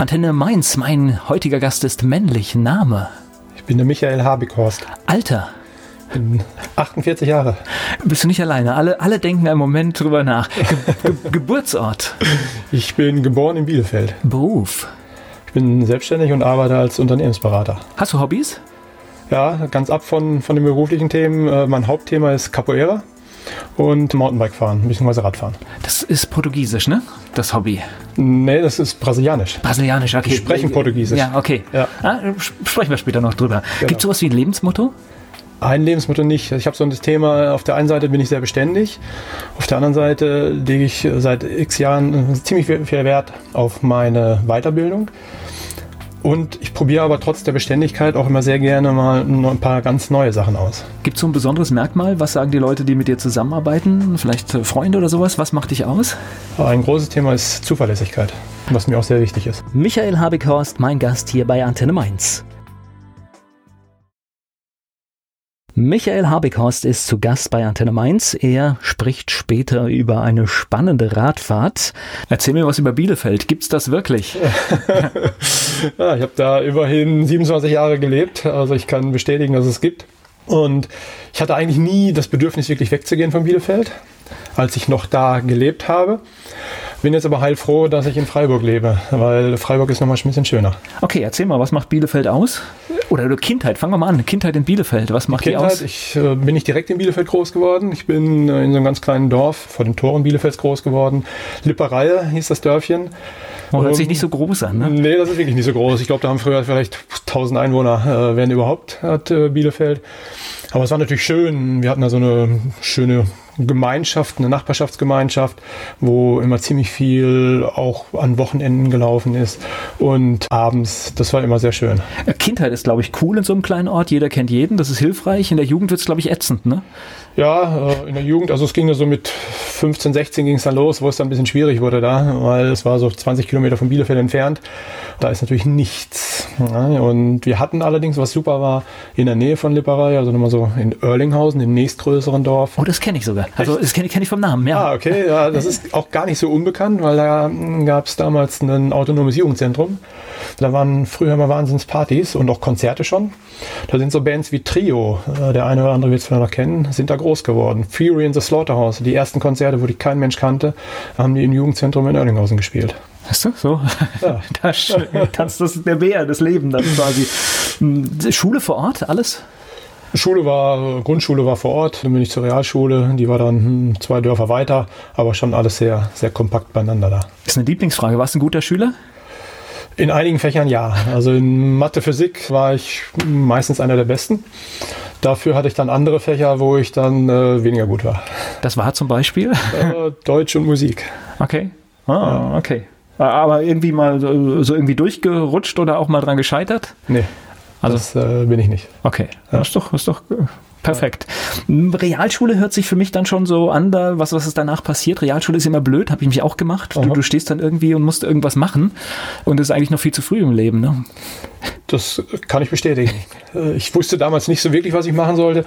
Antenne Mainz, mein heutiger Gast ist männlich. Name? Ich bin der Michael Habighorst. Alter? bin 48 Jahre. Bist du nicht alleine? Alle, alle denken einen Moment drüber nach. Ge Ge Geburtsort? Ich bin geboren in Bielefeld. Beruf? Ich bin selbstständig und arbeite als Unternehmensberater. Hast du Hobbys? Ja, ganz ab von, von den beruflichen Themen. Äh, mein Hauptthema ist Capoeira und Mountainbike fahren, bzw. Radfahren. Das ist Portugiesisch, ne? Das Hobby. Nee, das ist Brasilianisch. Brasilianisch, okay. Die sprechen Portugiesisch. Ja, okay. Ja. Ah, sprechen wir später noch drüber. Genau. Gibt es sowas wie ein Lebensmotto? Ein Lebensmotto nicht. Ich habe so das Thema, auf der einen Seite bin ich sehr beständig, auf der anderen Seite lege ich seit x Jahren ziemlich viel Wert auf meine Weiterbildung. Und ich probiere aber trotz der Beständigkeit auch immer sehr gerne mal ein paar ganz neue Sachen aus. Gibt es so ein besonderes Merkmal? Was sagen die Leute, die mit dir zusammenarbeiten? Vielleicht Freunde oder sowas? Was macht dich aus? Ein großes Thema ist Zuverlässigkeit, was mir auch sehr wichtig ist. Michael Habighorst, mein Gast hier bei Antenne Mainz. Michael Habighorst ist zu Gast bei Antenne Mainz. Er spricht später über eine spannende Radfahrt. Erzähl mir was über Bielefeld. Gibt's das wirklich? ja, ich habe da immerhin 27 Jahre gelebt. Also ich kann bestätigen, dass es gibt. Und ich hatte eigentlich nie das Bedürfnis, wirklich wegzugehen von Bielefeld, als ich noch da gelebt habe. Bin jetzt aber heilfroh, dass ich in Freiburg lebe, weil Freiburg ist nochmal ein bisschen schöner. Okay, erzähl mal, was macht Bielefeld aus? Oder Kindheit, fangen wir mal an. Kindheit in Bielefeld, was macht die, Kindheit, aus? Ich äh, bin nicht direkt in Bielefeld groß geworden. Ich bin äh, in so einem ganz kleinen Dorf vor den Toren Bielefelds groß geworden. Lippereihe hieß das Dörfchen. Oh, hört sich nicht so groß an, ne? Nee, das ist wirklich nicht so groß. Ich glaube, da haben früher vielleicht 1000 Einwohner, äh, werden überhaupt, hat äh, Bielefeld. Aber es war natürlich schön. Wir hatten da so eine schöne Gemeinschaft, eine Nachbarschaftsgemeinschaft, wo immer ziemlich viel auch an Wochenenden gelaufen ist und abends. Das war immer sehr schön. Kindheit ist, glaube ich, cool in so einem kleinen Ort. Jeder kennt jeden. Das ist hilfreich. In der Jugend wird es, glaube ich, ätzend, ne? Ja, äh, in der Jugend, also es ging ja so mit 15, 16 ging es dann los, wo es dann ein bisschen schwierig wurde da, weil es war so 20 Kilometer von Bielefeld entfernt. Da ist natürlich nichts. Und wir hatten allerdings, was super war, in der Nähe von Lipperei, also nochmal so in Erlinghausen, dem nächstgrößeren Dorf. Oh, das kenne ich sogar. Also das kenne kenn ich vom Namen, ja. Ah, okay, ja, das ist auch gar nicht so unbekannt, weil da gab es damals ein autonomes Jugendzentrum. Da waren früher mal Wahnsinnspartys und auch Konzerte schon. Da sind so Bands wie Trio, äh, der eine oder andere wird es vielleicht noch kennen, sind da groß geworden. Fury in the Slaughterhouse, die ersten Konzerte, wo die kein Mensch kannte, haben die im Jugendzentrum in Erlinghausen gespielt. Weißt du, so. Ja. da tanzt das der Bär, das Leben dann quasi. Hm, Schule vor Ort, alles? Schule war, Grundschule war vor Ort, dann bin ich zur Realschule, die war dann hm, zwei Dörfer weiter, aber schon alles sehr, sehr kompakt beieinander da. Ist eine Lieblingsfrage. Warst du ein guter Schüler? In einigen Fächern ja. Also in Mathe, Physik war ich meistens einer der Besten. Dafür hatte ich dann andere Fächer, wo ich dann äh, weniger gut war. Das war zum Beispiel? Äh, Deutsch und Musik. Okay. Ah, okay. Aber irgendwie mal so irgendwie durchgerutscht oder auch mal dran gescheitert? Nee. Also, das äh, bin ich nicht. Okay. Ja. Das ist doch, ist doch Perfekt. Realschule hört sich für mich dann schon so an, da, was, was ist danach passiert. Realschule ist immer blöd, habe ich mich auch gemacht. Du, du, stehst dann irgendwie und musst irgendwas machen und es ist eigentlich noch viel zu früh im Leben. Ne? Das kann ich bestätigen. Ich wusste damals nicht so wirklich, was ich machen sollte.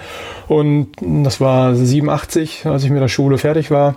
Und das war 87, als ich mit der Schule fertig war.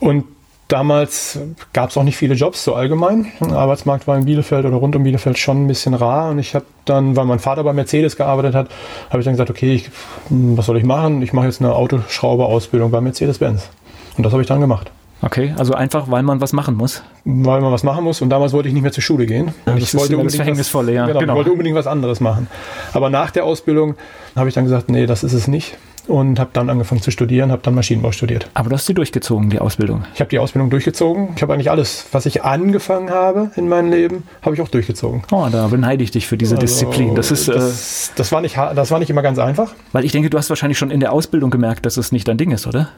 Und Damals gab es auch nicht viele Jobs so allgemein. Der Arbeitsmarkt war in Bielefeld oder rund um Bielefeld schon ein bisschen rar. Und ich habe dann, weil mein Vater bei Mercedes gearbeitet hat, habe ich dann gesagt, okay, ich, was soll ich machen? Ich mache jetzt eine Autoschrauberausbildung bei Mercedes-Benz. Und das habe ich dann gemacht. Okay, also einfach, weil man was machen muss. Weil man was machen muss und damals wollte ich nicht mehr zur Schule gehen. Ja, das, wollte das Verhängnisvolle, ja. Genau, genau. Ich wollte unbedingt was anderes machen. Aber nach der Ausbildung habe ich dann gesagt, nee, das ist es nicht und habe dann angefangen zu studieren, habe dann Maschinenbau studiert. Aber du hast sie durchgezogen, die Ausbildung? Ich habe die Ausbildung durchgezogen. Ich habe eigentlich alles, was ich angefangen habe in meinem Leben, habe ich auch durchgezogen. Oh, da beneide ich dich für diese also, Disziplin. Das, ist, das, äh, das, war nicht, das war nicht immer ganz einfach. Weil ich denke, du hast wahrscheinlich schon in der Ausbildung gemerkt, dass es nicht dein Ding ist, oder?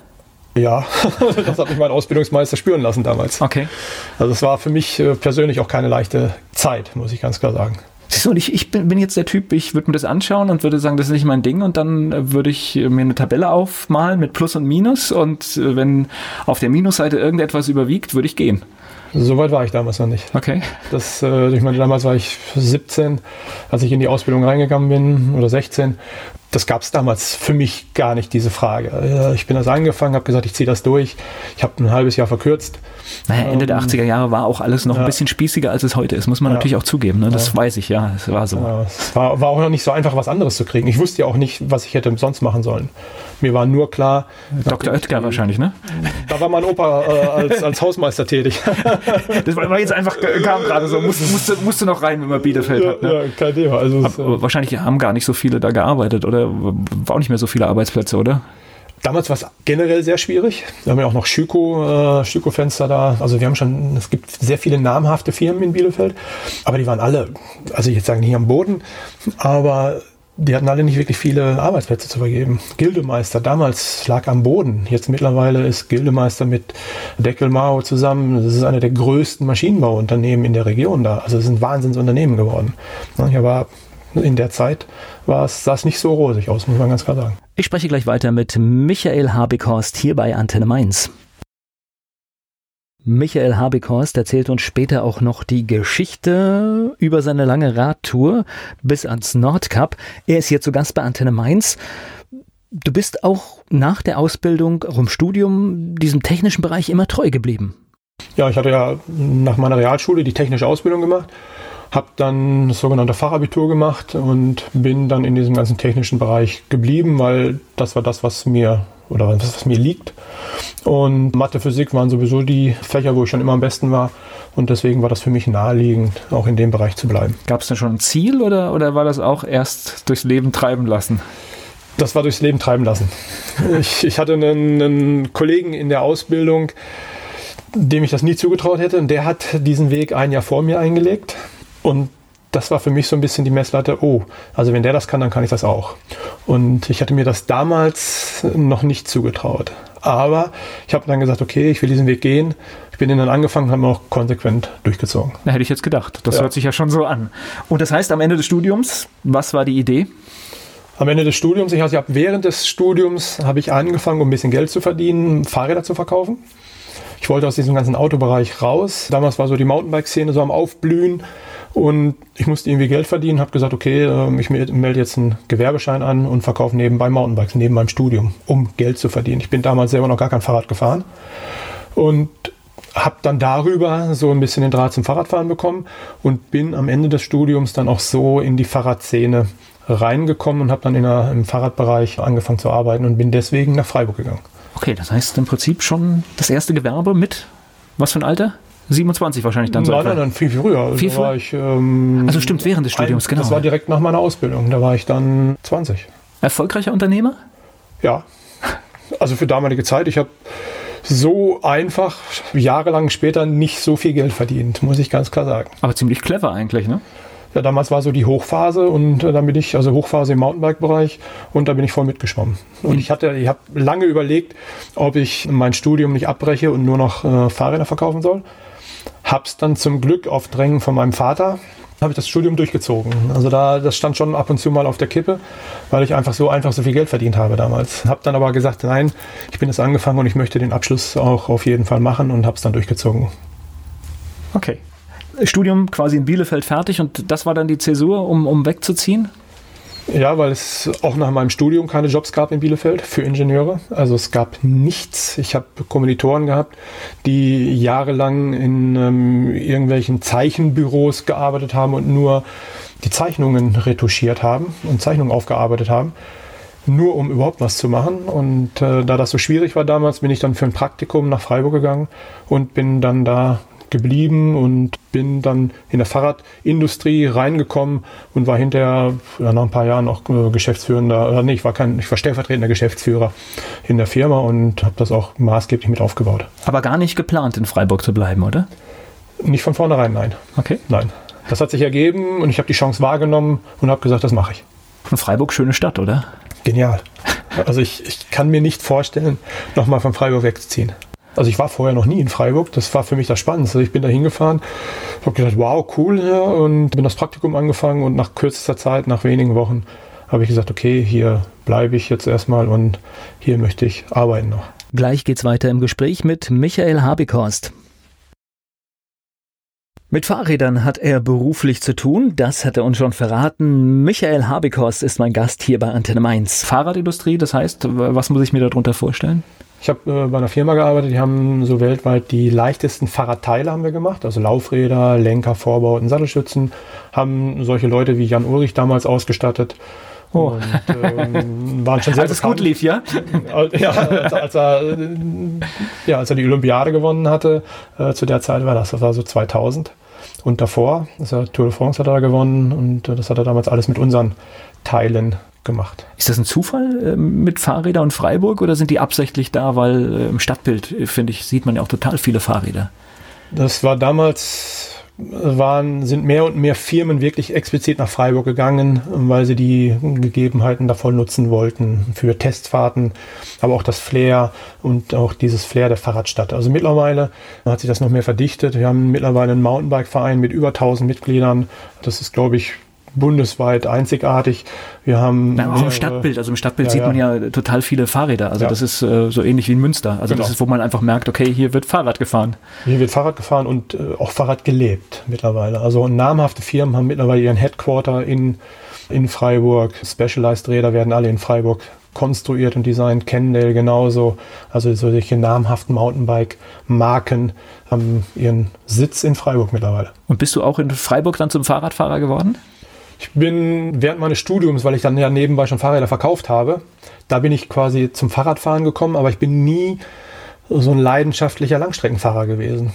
Ja, das hat mich mein Ausbildungsmeister spüren lassen damals. Okay. Also es war für mich äh, persönlich auch keine leichte Zeit, muss ich ganz klar sagen. Siehst du, und ich, ich bin, bin jetzt der Typ, ich würde mir das anschauen und würde sagen, das ist nicht mein Ding und dann äh, würde ich mir eine Tabelle aufmalen mit Plus und Minus und äh, wenn auf der Minusseite irgendetwas überwiegt, würde ich gehen. So weit war ich damals noch nicht. Okay. Das, äh, ich meine, damals war ich 17, als ich in die Ausbildung reingegangen bin, oder 16. das gab es damals für mich gar nicht, diese Frage. Äh, ich bin das angefangen, habe gesagt, ich ziehe das durch. Ich habe ein halbes Jahr verkürzt. Naja, Ende ähm, der 80er Jahre war auch alles noch ja. ein bisschen spießiger, als es heute ist, muss man ja. natürlich auch zugeben. Ne? Das ja. weiß ich, ja, es war so. es war, war auch noch nicht so einfach, was anderes zu kriegen. Ich wusste ja auch nicht, was ich hätte sonst machen sollen. Mir war nur klar. Dr. Oetker wahrscheinlich, ne? Da war mein Opa äh, als, als Hausmeister tätig. das war jetzt einfach, kam gerade so, musste, musste, musste noch rein, wenn man Bielefeld hat. Ne? Ja, kein Thema. Also, Ab, äh, wahrscheinlich haben gar nicht so viele da gearbeitet oder war auch nicht mehr so viele Arbeitsplätze, oder? Damals war es generell sehr schwierig. Wir haben ja auch noch Schüko, äh, Schüko-Fenster da. Also wir haben schon, es gibt sehr viele namhafte Firmen in Bielefeld, aber die waren alle, also ich jetzt sagen nicht am Boden, aber die hatten alle nicht wirklich viele Arbeitsplätze zu vergeben. Gildemeister damals lag am Boden. Jetzt mittlerweile ist Gildemeister mit Deckelmao zusammen. Das ist eine der größten Maschinenbauunternehmen in der Region da. Also es ist ein Wahnsinnsunternehmen geworden. Aber in der Zeit war es, sah es nicht so rosig aus, muss man ganz klar sagen. Ich spreche gleich weiter mit Michael Habekhorst hier bei Antenne Mainz. Michael Habekhorst erzählt uns später auch noch die Geschichte über seine lange Radtour bis ans Nordkap. Er ist hier zu Gast bei Antenne Mainz. Du bist auch nach der Ausbildung, auch im Studium, diesem technischen Bereich immer treu geblieben. Ja, ich hatte ja nach meiner Realschule die technische Ausbildung gemacht, habe dann das sogenannte Fachabitur gemacht und bin dann in diesem ganzen technischen Bereich geblieben, weil das war das, was mir oder was, was mir liegt. Und Mathe, Physik waren sowieso die Fächer, wo ich schon immer am besten war. Und deswegen war das für mich naheliegend, auch in dem Bereich zu bleiben. Gab es denn schon ein Ziel oder, oder war das auch erst durchs Leben treiben lassen? Das war durchs Leben treiben lassen. Ich, ich hatte einen, einen Kollegen in der Ausbildung, dem ich das nie zugetraut hätte. Und der hat diesen Weg ein Jahr vor mir eingelegt. Und das war für mich so ein bisschen die Messlatte, oh, also wenn der das kann, dann kann ich das auch. Und ich hatte mir das damals noch nicht zugetraut. Aber ich habe dann gesagt, okay, ich will diesen Weg gehen. Ich bin ihn dann angefangen und habe auch konsequent durchgezogen. Da hätte ich jetzt gedacht. Das ja. hört sich ja schon so an. Und das heißt, am Ende des Studiums, was war die Idee? Am Ende des Studiums, ich, also ich habe während des Studiums habe ich angefangen, um ein bisschen Geld zu verdienen, Fahrräder zu verkaufen. Ich wollte aus diesem ganzen Autobereich raus. Damals war so die Mountainbike-Szene so am Aufblühen. Und ich musste irgendwie Geld verdienen, habe gesagt, okay, ähm, ich melde jetzt einen Gewerbeschein an und verkaufe nebenbei Mountainbikes, neben meinem Studium, um Geld zu verdienen. Ich bin damals selber noch gar kein Fahrrad gefahren und habe dann darüber so ein bisschen den Draht zum Fahrradfahren bekommen und bin am Ende des Studiums dann auch so in die Fahrradszene reingekommen und habe dann in der, im Fahrradbereich angefangen zu arbeiten und bin deswegen nach Freiburg gegangen. Okay, das heißt im Prinzip schon das erste Gewerbe mit was für ein Alter? 27 wahrscheinlich dann so. Nein, nein, nein, viel, viel früher. Also viel früher? Ich, ähm, also stimmt, während des Studiums, ein, genau. Das war direkt nach meiner Ausbildung. Da war ich dann 20. Erfolgreicher Unternehmer? Ja. Also für damalige Zeit. Ich habe so einfach jahrelang später nicht so viel Geld verdient, muss ich ganz klar sagen. Aber ziemlich clever eigentlich, ne? Ja, damals war so die Hochphase und äh, dann bin ich, also Hochphase im Mountainbike-Bereich und da bin ich voll mitgeschwommen. Und ich hatte, ich habe lange überlegt, ob ich mein Studium nicht abbreche und nur noch äh, Fahrräder verkaufen soll. Hab's dann zum Glück auf Drängen von meinem Vater habe ich das Studium durchgezogen. Also da, das stand schon ab und zu mal auf der Kippe, weil ich einfach so einfach so viel Geld verdient habe damals. Habe dann aber gesagt, nein, ich bin jetzt angefangen und ich möchte den Abschluss auch auf jeden Fall machen und habe es dann durchgezogen. Okay. Studium quasi in Bielefeld fertig und das war dann die Zäsur, um, um wegzuziehen? Ja, weil es auch nach meinem Studium keine Jobs gab in Bielefeld für Ingenieure. Also es gab nichts. Ich habe Kommilitoren gehabt, die jahrelang in ähm, irgendwelchen Zeichenbüros gearbeitet haben und nur die Zeichnungen retuschiert haben und Zeichnungen aufgearbeitet haben, nur um überhaupt was zu machen. Und äh, da das so schwierig war damals, bin ich dann für ein Praktikum nach Freiburg gegangen und bin dann da geblieben und bin dann in der Fahrradindustrie reingekommen und war hinterher ja, nach ein paar Jahren auch äh, Geschäftsführender, oder nee, ich war kein, ich war stellvertretender Geschäftsführer in der Firma und habe das auch maßgeblich mit aufgebaut. Aber gar nicht geplant, in Freiburg zu bleiben, oder? Nicht von vornherein, nein. Okay. Nein. Das hat sich ergeben und ich habe die Chance wahrgenommen und habe gesagt, das mache ich. Und Freiburg, schöne Stadt, oder? Genial. Also ich, ich kann mir nicht vorstellen, nochmal von Freiburg wegzuziehen. Also ich war vorher noch nie in Freiburg, das war für mich das Spannendste. Ich bin da hingefahren, habe gedacht, wow, cool hier und bin das Praktikum angefangen und nach kürzester Zeit, nach wenigen Wochen, habe ich gesagt, okay, hier bleibe ich jetzt erstmal und hier möchte ich arbeiten noch. Gleich geht's weiter im Gespräch mit Michael Habikhorst. Mit Fahrrädern hat er beruflich zu tun, das hat er uns schon verraten. Michael Habikhorst ist mein Gast hier bei Antenne Mainz. Fahrradindustrie, das heißt, was muss ich mir darunter vorstellen? Ich habe äh, bei einer Firma gearbeitet, die haben so weltweit die leichtesten Fahrradteile haben wir gemacht, also Laufräder, Lenker, Vorbauten, Sattelstützen, haben solche Leute wie Jan Ulrich damals ausgestattet. Oh. Und, ähm, waren schon sehr Als es gut lief, ja? ja, als, als, er, ja, als er die Olympiade gewonnen hatte, äh, zu der Zeit war das, das war so 2000. Und davor, also Tour de France hat er gewonnen und äh, das hat er damals alles mit unseren Teilen gemacht. Ist das ein Zufall äh, mit Fahrrädern und Freiburg oder sind die absichtlich da, weil äh, im Stadtbild, äh, finde ich, sieht man ja auch total viele Fahrräder? Das war damals waren, sind mehr und mehr Firmen wirklich explizit nach Freiburg gegangen, weil sie die Gegebenheiten davon nutzen wollten für Testfahrten, aber auch das Flair und auch dieses Flair der Fahrradstadt. Also mittlerweile hat sich das noch mehr verdichtet. Wir haben mittlerweile einen Mountainbike-Verein mit über 1000 Mitgliedern. Das ist, glaube ich, bundesweit einzigartig. Wir haben Na, auch im Stadtbild, also im Stadtbild ja, sieht man ja total viele Fahrräder. Also ja. das ist äh, so ähnlich wie in Münster. Also genau. das ist, wo man einfach merkt, okay, hier wird Fahrrad gefahren. Hier wird Fahrrad gefahren und äh, auch Fahrrad gelebt mittlerweile. Also namhafte Firmen haben mittlerweile ihren Headquarter in, in Freiburg. Specialized Räder werden alle in Freiburg konstruiert und designt. Cannondale genauso. Also solche namhaften Mountainbike-Marken haben ihren Sitz in Freiburg mittlerweile. Und bist du auch in Freiburg dann zum Fahrradfahrer geworden? Ich bin während meines Studiums, weil ich dann ja nebenbei schon Fahrräder verkauft habe, da bin ich quasi zum Fahrradfahren gekommen, aber ich bin nie so ein leidenschaftlicher Langstreckenfahrer gewesen.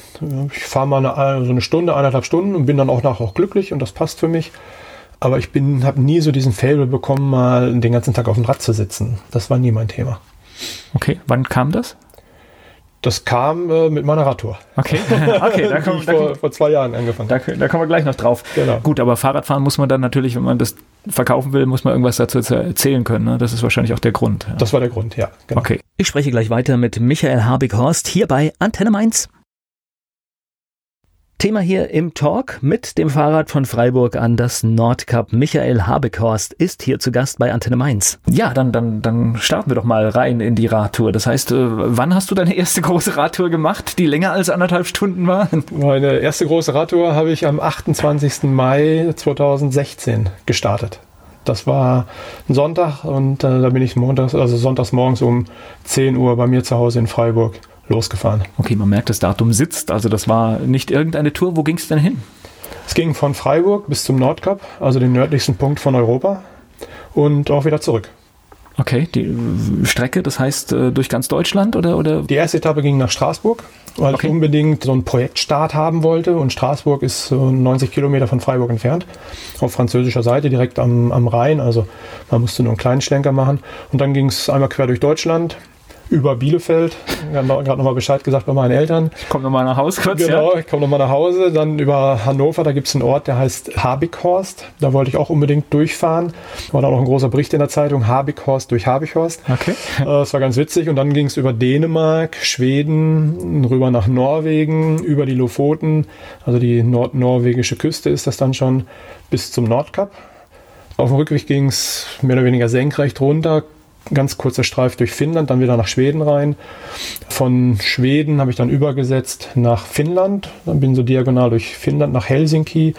Ich fahre mal eine, so eine Stunde, eineinhalb Stunden und bin dann auch nachher auch glücklich und das passt für mich. Aber ich habe nie so diesen Fable bekommen, mal den ganzen Tag auf dem Rad zu sitzen. Das war nie mein Thema. Okay, wann kam das? Das kam äh, mit meiner Radtour. Okay, okay da kommen, ich vor, vor, zwei Jahren angefangen. Da, da, kommen wir gleich noch drauf. Genau. Gut, aber Fahrradfahren muss man dann natürlich, wenn man das verkaufen will, muss man irgendwas dazu erzählen können. Ne? Das ist wahrscheinlich auch der Grund. Ja. Das war der Grund, ja. Genau. Okay. Ich spreche gleich weiter mit Michael Habig-Horst hier bei Antenne Mainz. Thema hier im Talk mit dem Fahrrad von Freiburg an das Nordcup. Michael Habekhorst ist hier zu Gast bei Antenne Mainz. Ja, dann, dann, dann starten wir doch mal rein in die Radtour. Das heißt, äh, wann hast du deine erste große Radtour gemacht, die länger als anderthalb Stunden war? Meine erste große Radtour habe ich am 28. Mai 2016 gestartet. Das war ein Sonntag und äh, da bin ich montags, also sonntags morgens um 10 Uhr bei mir zu Hause in Freiburg losgefahren. Okay, man merkt, das Datum sitzt. Also das war nicht irgendeine Tour. Wo ging es denn hin? Es ging von Freiburg bis zum Nordkap, also den nördlichsten Punkt von Europa und auch wieder zurück. Okay, die Strecke, das heißt äh, durch ganz Deutschland oder, oder? Die erste Etappe ging nach Straßburg, weil okay. ich unbedingt so einen Projektstart haben wollte und Straßburg ist so 90 Kilometer von Freiburg entfernt, auf französischer Seite direkt am, am Rhein, also man musste nur einen kleinen Schlenker machen und dann ging es einmal quer durch Deutschland, über Bielefeld. Gerade nochmal Bescheid gesagt bei meinen Eltern. Ich komme nochmal nach Hause kurz. Genau, ja. ich komme nochmal nach Hause. Dann über Hannover, da gibt es einen Ort, der heißt Habighorst. Da wollte ich auch unbedingt durchfahren. War dann auch ein großer Bericht in der Zeitung, Habighorst durch Habighorst. Okay. Äh, das war ganz witzig. Und dann ging es über Dänemark, Schweden, rüber nach Norwegen, über die Lofoten, also die nordnorwegische Küste ist das dann schon, bis zum Nordkap. Auf dem Rückweg ging es mehr oder weniger senkrecht runter, ganz kurzer Streif durch Finnland, dann wieder nach Schweden rein. Von Schweden habe ich dann übergesetzt nach Finnland, dann bin so diagonal durch Finnland nach Helsinki,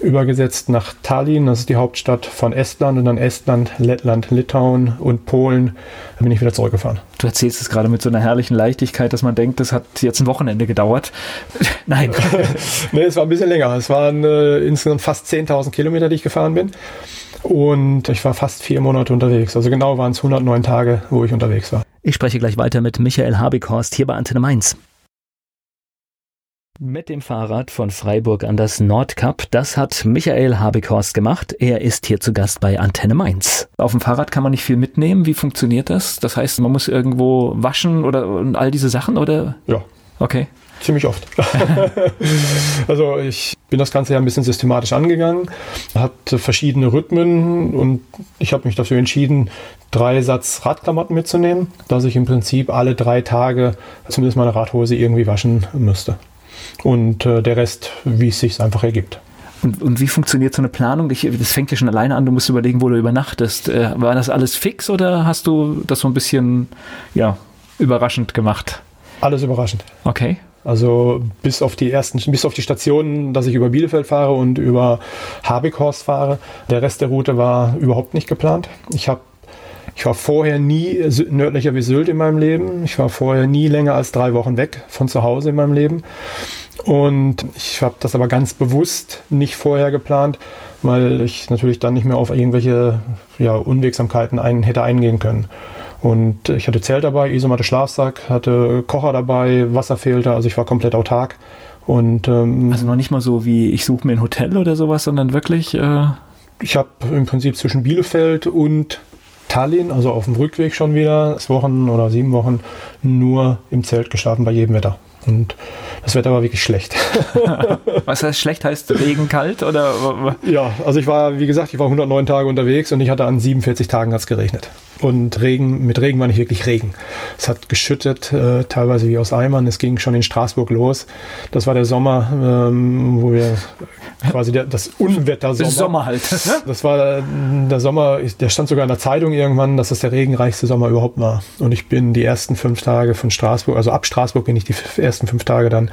übergesetzt nach Tallinn, das ist die Hauptstadt von Estland und dann Estland, Lettland, Litauen und Polen. Dann bin ich wieder zurückgefahren. Du erzählst es gerade mit so einer herrlichen Leichtigkeit, dass man denkt, das hat jetzt ein Wochenende gedauert. Nein. nee, es war ein bisschen länger. Es waren äh, insgesamt fast 10.000 Kilometer, die ich gefahren bin. Und ich war fast vier Monate unterwegs. Also genau waren es 109 Tage, wo ich unterwegs war. Ich spreche gleich weiter mit Michael Habighorst hier bei Antenne Mainz. Mit dem Fahrrad von Freiburg an das Nordkap, das hat Michael Habighorst gemacht. Er ist hier zu Gast bei Antenne Mainz. Auf dem Fahrrad kann man nicht viel mitnehmen. Wie funktioniert das? Das heißt, man muss irgendwo waschen oder und all diese Sachen oder? Ja. Okay. Ziemlich oft. also ich bin das Ganze ja ein bisschen systematisch angegangen, hat verschiedene Rhythmen und ich habe mich dafür entschieden, drei Satz Radklamotten mitzunehmen, dass ich im Prinzip alle drei Tage zumindest meine Radhose irgendwie waschen müsste. Und äh, der Rest, wie es sich einfach ergibt. Und, und, wie funktioniert so eine Planung? Ich, das fängt ja schon alleine an, du musst überlegen, wo du übernachtest. Äh, war das alles fix oder hast du das so ein bisschen ja, überraschend gemacht? Alles überraschend. Okay. Also bis auf die ersten, bis auf die Stationen, dass ich über Bielefeld fahre und über Habighorst fahre. Der Rest der Route war überhaupt nicht geplant. Ich habe ich war vorher nie nördlicher wie Sylt in meinem Leben. Ich war vorher nie länger als drei Wochen weg von zu Hause in meinem Leben. Und ich habe das aber ganz bewusst nicht vorher geplant, weil ich natürlich dann nicht mehr auf irgendwelche ja, Unwegsamkeiten ein, hätte eingehen können. Und ich hatte Zelt dabei, Isomatte Schlafsack, hatte Kocher dabei, Wasserfilter, also ich war komplett autark. Und, ähm, also noch nicht mal so wie ich suche mir ein Hotel oder sowas, sondern wirklich. Äh ich habe im Prinzip zwischen Bielefeld und Tallinn, also auf dem Rückweg schon wieder, sechs Wochen oder sieben Wochen, nur im Zelt geschlafen bei jedem Wetter. Und das Wetter war wirklich schlecht. Was heißt schlecht? Heißt Regen, kalt oder? Ja, also ich war, wie gesagt, ich war 109 Tage unterwegs und ich hatte an 47 Tagen hat's geregnet. Und Regen, mit Regen war nicht wirklich Regen. Es hat geschüttet, äh, teilweise wie aus Eimern. Es ging schon in Straßburg los. Das war der Sommer, ähm, wo wir quasi der, das Unwetter-Sommer. Sommer halt. Ne? Das war äh, der Sommer, der stand sogar in der Zeitung irgendwann, dass das der regenreichste Sommer überhaupt war. Und ich bin die ersten fünf Tage von Straßburg, also ab Straßburg bin ich die ersten fünf Tage dann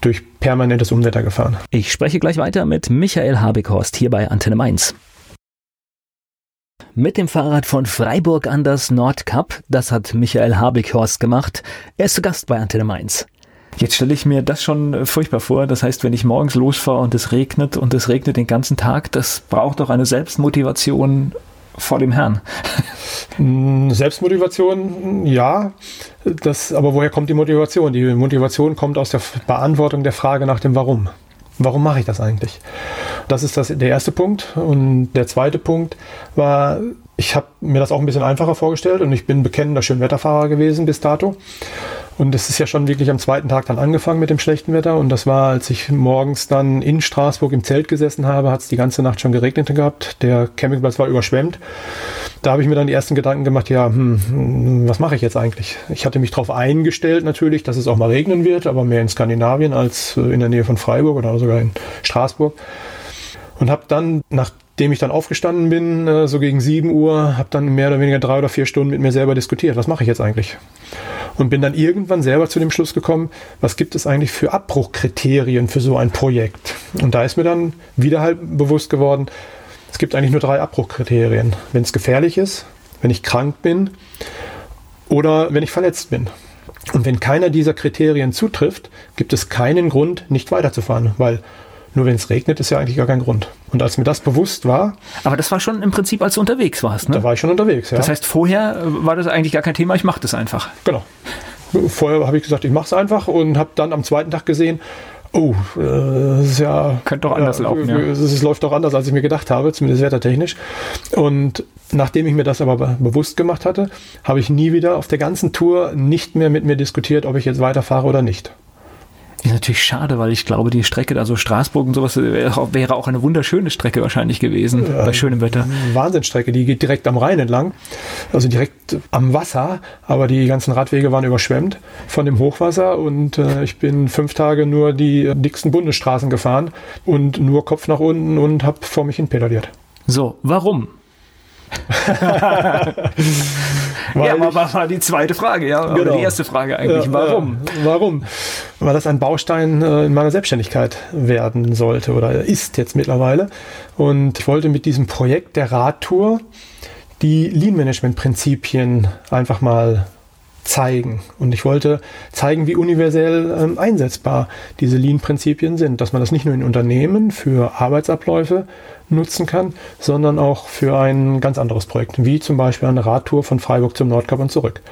durch permanentes Unwetter gefahren. Ich spreche gleich weiter mit Michael Habekhorst hier bei Antenne Mainz mit dem Fahrrad von Freiburg an das Nordkap. Das hat Michael Habekhorst gemacht. Er ist zu Gast bei Antenne Mainz. Jetzt stelle ich mir das schon äh, furchtbar vor. Das heißt, wenn ich morgens losfahre und es regnet und es regnet den ganzen Tag, das braucht doch eine Selbstmotivation vor dem Herrn. Hm, Selbstmotivation, ja. Das, aber woher kommt die Motivation? Die Motivation kommt aus der Beantwortung der Frage nach dem Warum. Warum mache ich das eigentlich? Das ist das, der erste Punkt. Und der zweite Punkt war, ich habe mir das auch ein bisschen einfacher vorgestellt und ich bin bekennender Schönwetterfahrer gewesen bis dato. Und es ist ja schon wirklich am zweiten Tag dann angefangen mit dem schlechten Wetter. Und das war, als ich morgens dann in Straßburg im Zelt gesessen habe, hat es die ganze Nacht schon geregnet gehabt. Der Campingplatz war überschwemmt. Da habe ich mir dann die ersten Gedanken gemacht, ja, hm, was mache ich jetzt eigentlich? Ich hatte mich darauf eingestellt natürlich, dass es auch mal regnen wird, aber mehr in Skandinavien als äh, in der Nähe von Freiburg oder sogar in Straßburg. Und habe dann, nachdem ich dann aufgestanden bin, äh, so gegen 7 Uhr, habe dann mehr oder weniger drei oder vier Stunden mit mir selber diskutiert. Was mache ich jetzt eigentlich? und bin dann irgendwann selber zu dem Schluss gekommen, was gibt es eigentlich für Abbruchkriterien für so ein Projekt? Und da ist mir dann wieder halt bewusst geworden, es gibt eigentlich nur drei Abbruchkriterien. Wenn es gefährlich ist, wenn ich krank bin oder wenn ich verletzt bin. Und wenn keiner dieser Kriterien zutrifft, gibt es keinen Grund, nicht weiterzufahren, weil nur wenn es regnet, ist ja eigentlich gar kein Grund. Und als mir das bewusst war. Aber das war schon im Prinzip, als du unterwegs warst, ne? Da war ich schon unterwegs, ja. Das heißt, vorher äh, war das eigentlich gar kein Thema, ich mache das einfach. Genau. Vorher habe ich gesagt, ich mache es einfach und habe dann am zweiten Tag gesehen, oh, äh, das ist ja. Könnte doch anders ja, laufen. Ja. Es, es läuft doch anders, als ich mir gedacht habe, zumindest wettertechnisch. Und nachdem ich mir das aber bewusst gemacht hatte, habe ich nie wieder auf der ganzen Tour nicht mehr mit mir diskutiert, ob ich jetzt weiterfahre oder nicht. Ist natürlich schade, weil ich glaube, die Strecke, also Straßburg und sowas, wäre auch eine wunderschöne Strecke wahrscheinlich gewesen, ja, bei schönem Wetter. Wahnsinnstrecke, die geht direkt am Rhein entlang, also direkt am Wasser, aber die ganzen Radwege waren überschwemmt von dem Hochwasser und äh, ich bin fünf Tage nur die dicksten Bundesstraßen gefahren und nur Kopf nach unten und habe vor mich hin pedaliert. So, warum? Ja, aber was war die zweite Frage, ja? Genau. die erste Frage eigentlich. Ja, warum? Ja, warum? Weil das ein Baustein äh, in meiner Selbstständigkeit werden sollte oder ist jetzt mittlerweile. Und ich wollte mit diesem Projekt der Radtour die Lean-Management-Prinzipien einfach mal zeigen. Und ich wollte zeigen, wie universell ähm, einsetzbar diese Lean-Prinzipien sind, dass man das nicht nur in Unternehmen für Arbeitsabläufe nutzen kann, sondern auch für ein ganz anderes Projekt, wie zum Beispiel eine Radtour von Freiburg zum Nordkap und zurück.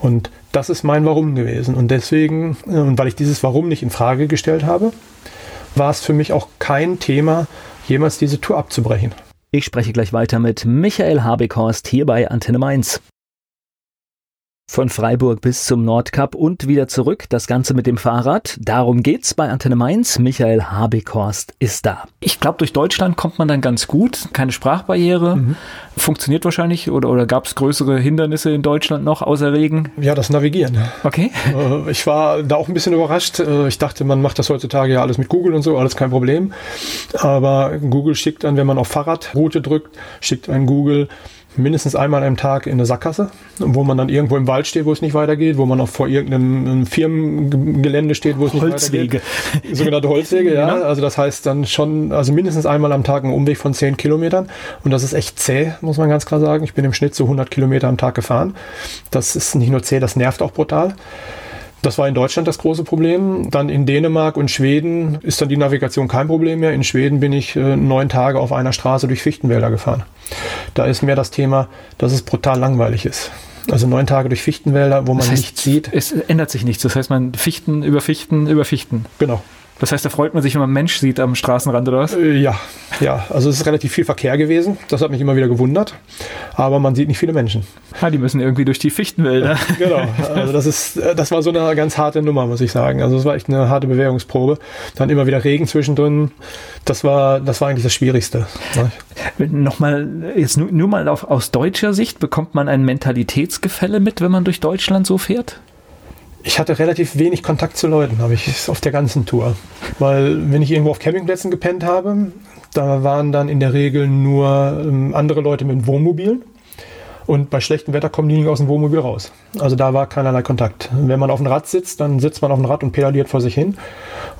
Und das ist mein Warum gewesen. Und deswegen, äh, und weil ich dieses Warum nicht in Frage gestellt habe, war es für mich auch kein Thema, jemals diese Tour abzubrechen. Ich spreche gleich weiter mit Michael Habekhorst hier bei Antenne Mainz. Von Freiburg bis zum Nordkap und wieder zurück, das Ganze mit dem Fahrrad. Darum geht's bei Antenne Mainz. Michael Habekhorst ist da. Ich glaube, durch Deutschland kommt man dann ganz gut. Keine Sprachbarriere. Mhm. Funktioniert wahrscheinlich oder, oder gab es größere Hindernisse in Deutschland noch außer Regen? Ja, das Navigieren. Okay. Äh, ich war da auch ein bisschen überrascht. Äh, ich dachte, man macht das heutzutage ja alles mit Google und so, alles kein Problem. Aber Google schickt dann, wenn man auf Fahrradroute drückt, schickt ein Google mindestens einmal am Tag in eine Sackgasse, wo man dann irgendwo im Wald steht, wo es nicht weitergeht, wo man auch vor irgendeinem Firmengelände steht, wo es nicht Holzwege. weitergeht. Sogenannte Holzwege, ja. Genau. Also das heißt dann schon, also mindestens einmal am Tag ein Umweg von 10 Kilometern. Und das ist echt zäh, muss man ganz klar sagen. Ich bin im Schnitt so 100 Kilometer am Tag gefahren. Das ist nicht nur zäh, das nervt auch brutal. Das war in Deutschland das große Problem. Dann in Dänemark und Schweden ist dann die Navigation kein Problem mehr. In Schweden bin ich äh, neun Tage auf einer Straße durch Fichtenwälder gefahren. Da ist mehr das Thema, dass es brutal langweilig ist. Also neun Tage durch Fichtenwälder, wo man das heißt, nichts sieht. Es ändert sich nichts. Das heißt, man Fichten über Fichten über Fichten. Genau. Das heißt, da freut man sich, wenn man einen Mensch sieht am Straßenrand oder was? Äh, ja, ja. Also es ist relativ viel Verkehr gewesen. Das hat mich immer wieder gewundert. Aber man sieht nicht viele Menschen. Ja, die müssen irgendwie durch die Fichtenwälder. genau. Also das ist, äh, das war so eine ganz harte Nummer, muss ich sagen. Also es war echt eine harte Bewährungsprobe. Dann immer wieder Regen zwischendrin. Das war, das war eigentlich das Schwierigste. Nochmal, jetzt nur, nur mal auf, aus deutscher Sicht, bekommt man ein Mentalitätsgefälle mit, wenn man durch Deutschland so fährt? Ich hatte relativ wenig Kontakt zu Leuten, habe ich auf der ganzen Tour. Weil wenn ich irgendwo auf Campingplätzen gepennt habe, da waren dann in der Regel nur ähm, andere Leute mit Wohnmobilen. Und bei schlechtem Wetter kommen die nicht aus dem Wohnmobil raus. Also da war keinerlei Kontakt. Wenn man auf dem Rad sitzt, dann sitzt man auf dem Rad und pedaliert vor sich hin.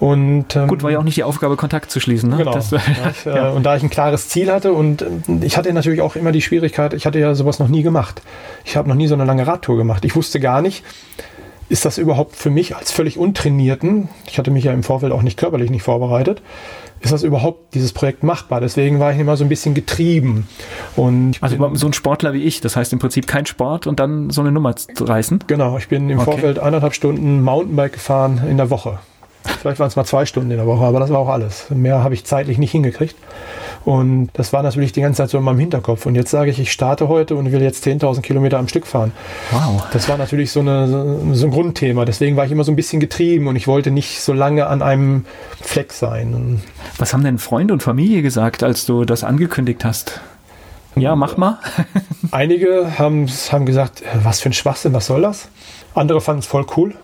Und, ähm, Gut, war ja auch nicht die Aufgabe, Kontakt zu schließen. Ne? Genau. Das, ich, äh, Und da ich ein klares Ziel hatte und äh, ich hatte natürlich auch immer die Schwierigkeit, ich hatte ja sowas noch nie gemacht. Ich habe noch nie so eine lange Radtour gemacht. Ich wusste gar nicht, ist das überhaupt für mich als völlig Untrainierten, ich hatte mich ja im Vorfeld auch nicht körperlich nicht vorbereitet, ist das überhaupt dieses Projekt machbar? Deswegen war ich immer so ein bisschen getrieben. Und also so ein Sportler wie ich, das heißt im Prinzip kein Sport und dann so eine Nummer zu reißen? Genau, ich bin im okay. Vorfeld eineinhalb Stunden Mountainbike gefahren in der Woche. Vielleicht waren es mal zwei Stunden in der Woche, aber das war auch alles. Mehr habe ich zeitlich nicht hingekriegt. Und das war natürlich die ganze Zeit so in meinem Hinterkopf. Und jetzt sage ich, ich starte heute und will jetzt 10.000 Kilometer am Stück fahren. Wow. Das war natürlich so, eine, so ein Grundthema. Deswegen war ich immer so ein bisschen getrieben und ich wollte nicht so lange an einem Fleck sein. Was haben denn Freunde und Familie gesagt, als du das angekündigt hast? Ja, mach mal. Einige haben, haben gesagt, was für ein Schwachsinn, was soll das? Andere fanden es voll cool,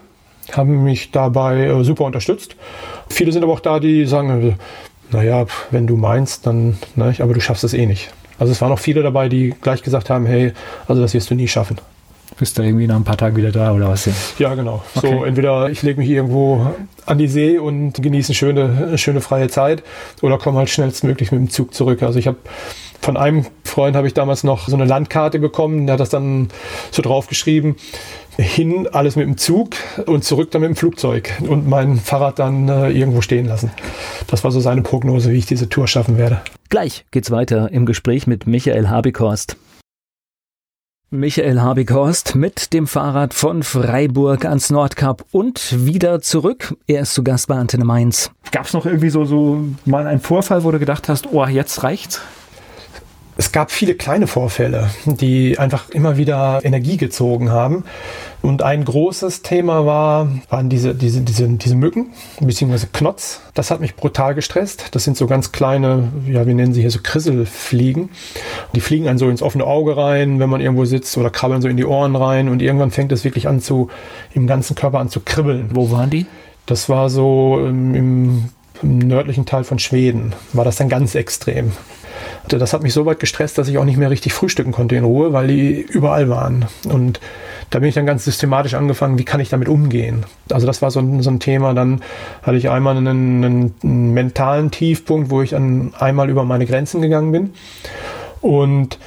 haben mich dabei äh, super unterstützt. Viele sind aber auch da, die sagen, naja, wenn du meinst, dann, ne, aber du schaffst es eh nicht. Also es waren auch viele dabei, die gleich gesagt haben, hey, also das wirst du nie schaffen. Bist du irgendwie nach ein paar Tagen wieder da oder was? Ja, genau. Okay. So, entweder ich lege mich irgendwo an die See und genieße eine schöne, schöne freie Zeit oder komme halt schnellstmöglich mit dem Zug zurück. Also ich habe von einem Freund habe ich damals noch so eine Landkarte bekommen, der hat das dann so draufgeschrieben, hin alles mit dem Zug und zurück dann mit dem Flugzeug und mein Fahrrad dann äh, irgendwo stehen lassen. Das war so seine Prognose, wie ich diese Tour schaffen werde. Gleich geht's weiter im Gespräch mit Michael Habikhorst. Michael Habikhorst mit dem Fahrrad von Freiburg ans Nordkap und wieder zurück. Er ist zu Gast bei Antenne Mainz. Gab es noch irgendwie so, so mal einen Vorfall, wo du gedacht hast, oh, jetzt reicht's? Es gab viele kleine Vorfälle, die einfach immer wieder Energie gezogen haben. Und ein großes Thema war, waren diese, diese, diese, diese Mücken, beziehungsweise Knotz. Das hat mich brutal gestresst. Das sind so ganz kleine, ja, wir nennen sie hier so Krisselfliegen. Die fliegen einen so ins offene Auge rein, wenn man irgendwo sitzt oder krabbeln so in die Ohren rein. Und irgendwann fängt es wirklich an zu, im ganzen Körper an zu kribbeln. Wo waren die? Das war so ähm, im, im nördlichen Teil von Schweden, war das dann ganz extrem. Das hat mich so weit gestresst, dass ich auch nicht mehr richtig frühstücken konnte in Ruhe, weil die überall waren. Und da bin ich dann ganz systematisch angefangen, wie kann ich damit umgehen? Also das war so ein, so ein Thema. Dann hatte ich einmal einen, einen, mentalen Tiefpunkt, wo ich dann einmal über meine Grenzen gegangen bin. Und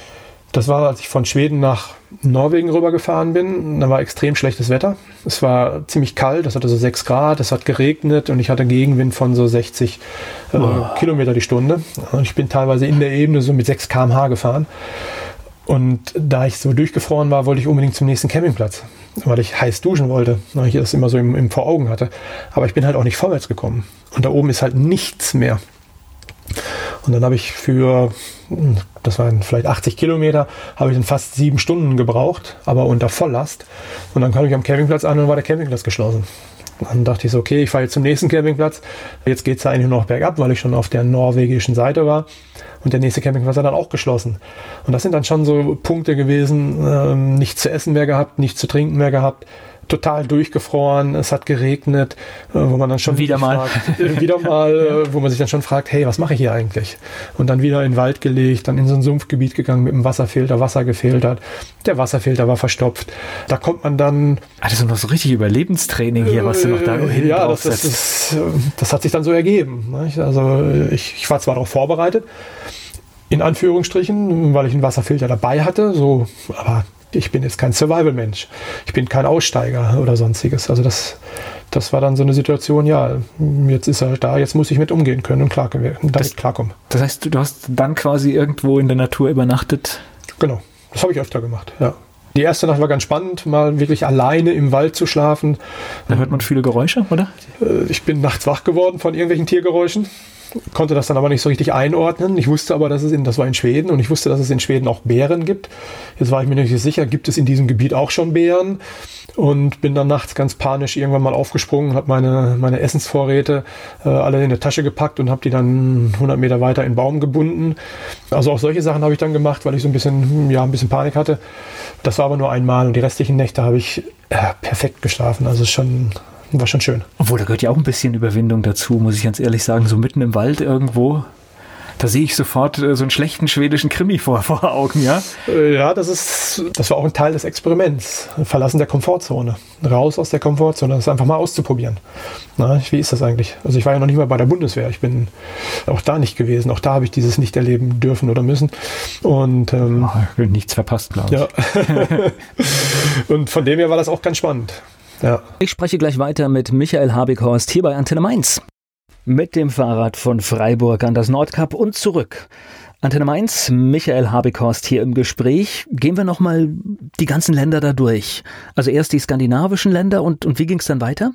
das war, als ich von Schweden nach Norwegen rübergefahren bin. Da war extrem schlechtes Wetter. Es war ziemlich kalt, es hatte so 6 Grad, es hat geregnet und ich hatte Gegenwind von so 60 äh, Kilometer die Stunde. Und ich bin teilweise in der Ebene so mit 6 km/h gefahren. Und da ich so durchgefroren war, wollte ich unbedingt zum nächsten Campingplatz, weil ich heiß duschen wollte, weil ich das immer so im, im vor Augen hatte. Aber ich bin halt auch nicht vorwärts gekommen. Und da oben ist halt nichts mehr. Und dann habe ich für, das waren vielleicht 80 Kilometer, habe ich dann fast sieben Stunden gebraucht, aber unter Volllast. Und dann kam ich am Campingplatz an und war der Campingplatz geschlossen. Dann dachte ich so, okay, ich fahre jetzt zum nächsten Campingplatz. Jetzt geht es eigentlich nur noch bergab, weil ich schon auf der norwegischen Seite war. Und der nächste Campingplatz hat dann auch geschlossen. Und das sind dann schon so Punkte gewesen, ähm, nichts zu essen mehr gehabt, nichts zu trinken mehr gehabt total durchgefroren, es hat geregnet, äh, wo man dann schon wieder mal, fragt, äh, wieder mal, äh, wo man sich dann schon fragt, hey, was mache ich hier eigentlich? Und dann wieder in den Wald gelegt, dann in so ein Sumpfgebiet gegangen mit dem Wasserfilter, Wasser gefiltert, der Wasserfilter war verstopft. Da kommt man dann. Ah, das ist noch so richtig Überlebenstraining hier, was du noch da hinten Ja, das, das, ist, das hat sich dann so ergeben. Also ich, ich war zwar darauf vorbereitet, in Anführungsstrichen, weil ich einen Wasserfilter dabei hatte, so, aber ich bin jetzt kein Survival-Mensch. Ich bin kein Aussteiger oder sonstiges. Also das, das war dann so eine Situation, ja, jetzt ist er da, jetzt muss ich mit umgehen können und klar, damit das, klarkommen. Das heißt, du hast dann quasi irgendwo in der Natur übernachtet? Genau, das habe ich öfter gemacht, ja. Die erste Nacht war ganz spannend, mal wirklich alleine im Wald zu schlafen. Da hört man viele Geräusche, oder? Äh, ich bin nachts wach geworden von irgendwelchen Tiergeräuschen konnte das dann aber nicht so richtig einordnen. Ich wusste aber, dass es in, das war in Schweden und ich wusste, dass es in Schweden auch Bären gibt. Jetzt war ich mir nicht sicher, gibt es in diesem Gebiet auch schon Bären? Und bin dann nachts ganz panisch irgendwann mal aufgesprungen, habe meine, meine Essensvorräte äh, alle in der Tasche gepackt und habe die dann 100 Meter weiter in den Baum gebunden. Also auch solche Sachen habe ich dann gemacht, weil ich so ein bisschen, ja, ein bisschen Panik hatte. Das war aber nur einmal und die restlichen Nächte habe ich äh, perfekt geschlafen. Also schon war schon schön. Obwohl, da gehört ja auch ein bisschen Überwindung dazu, muss ich ganz ehrlich sagen. So mitten im Wald irgendwo. Da sehe ich sofort äh, so einen schlechten schwedischen Krimi vor, vor Augen, ja? Äh, ja, das ist, das war auch ein Teil des Experiments. Verlassen der Komfortzone. Raus aus der Komfortzone. Das einfach mal auszuprobieren. Na, wie ist das eigentlich? Also ich war ja noch nicht mal bei der Bundeswehr. Ich bin auch da nicht gewesen. Auch da habe ich dieses nicht erleben dürfen oder müssen. Und ähm, oh, nichts verpasst, glaube ich. Ja. Und von dem her war das auch ganz spannend. Ja. Ich spreche gleich weiter mit Michael Habighorst hier bei Antenne Mainz. Mit dem Fahrrad von Freiburg an das Nordkap und zurück. Antenne Mainz, Michael Habighorst hier im Gespräch. Gehen wir nochmal die ganzen Länder da durch. Also erst die skandinavischen Länder und, und wie ging es dann weiter?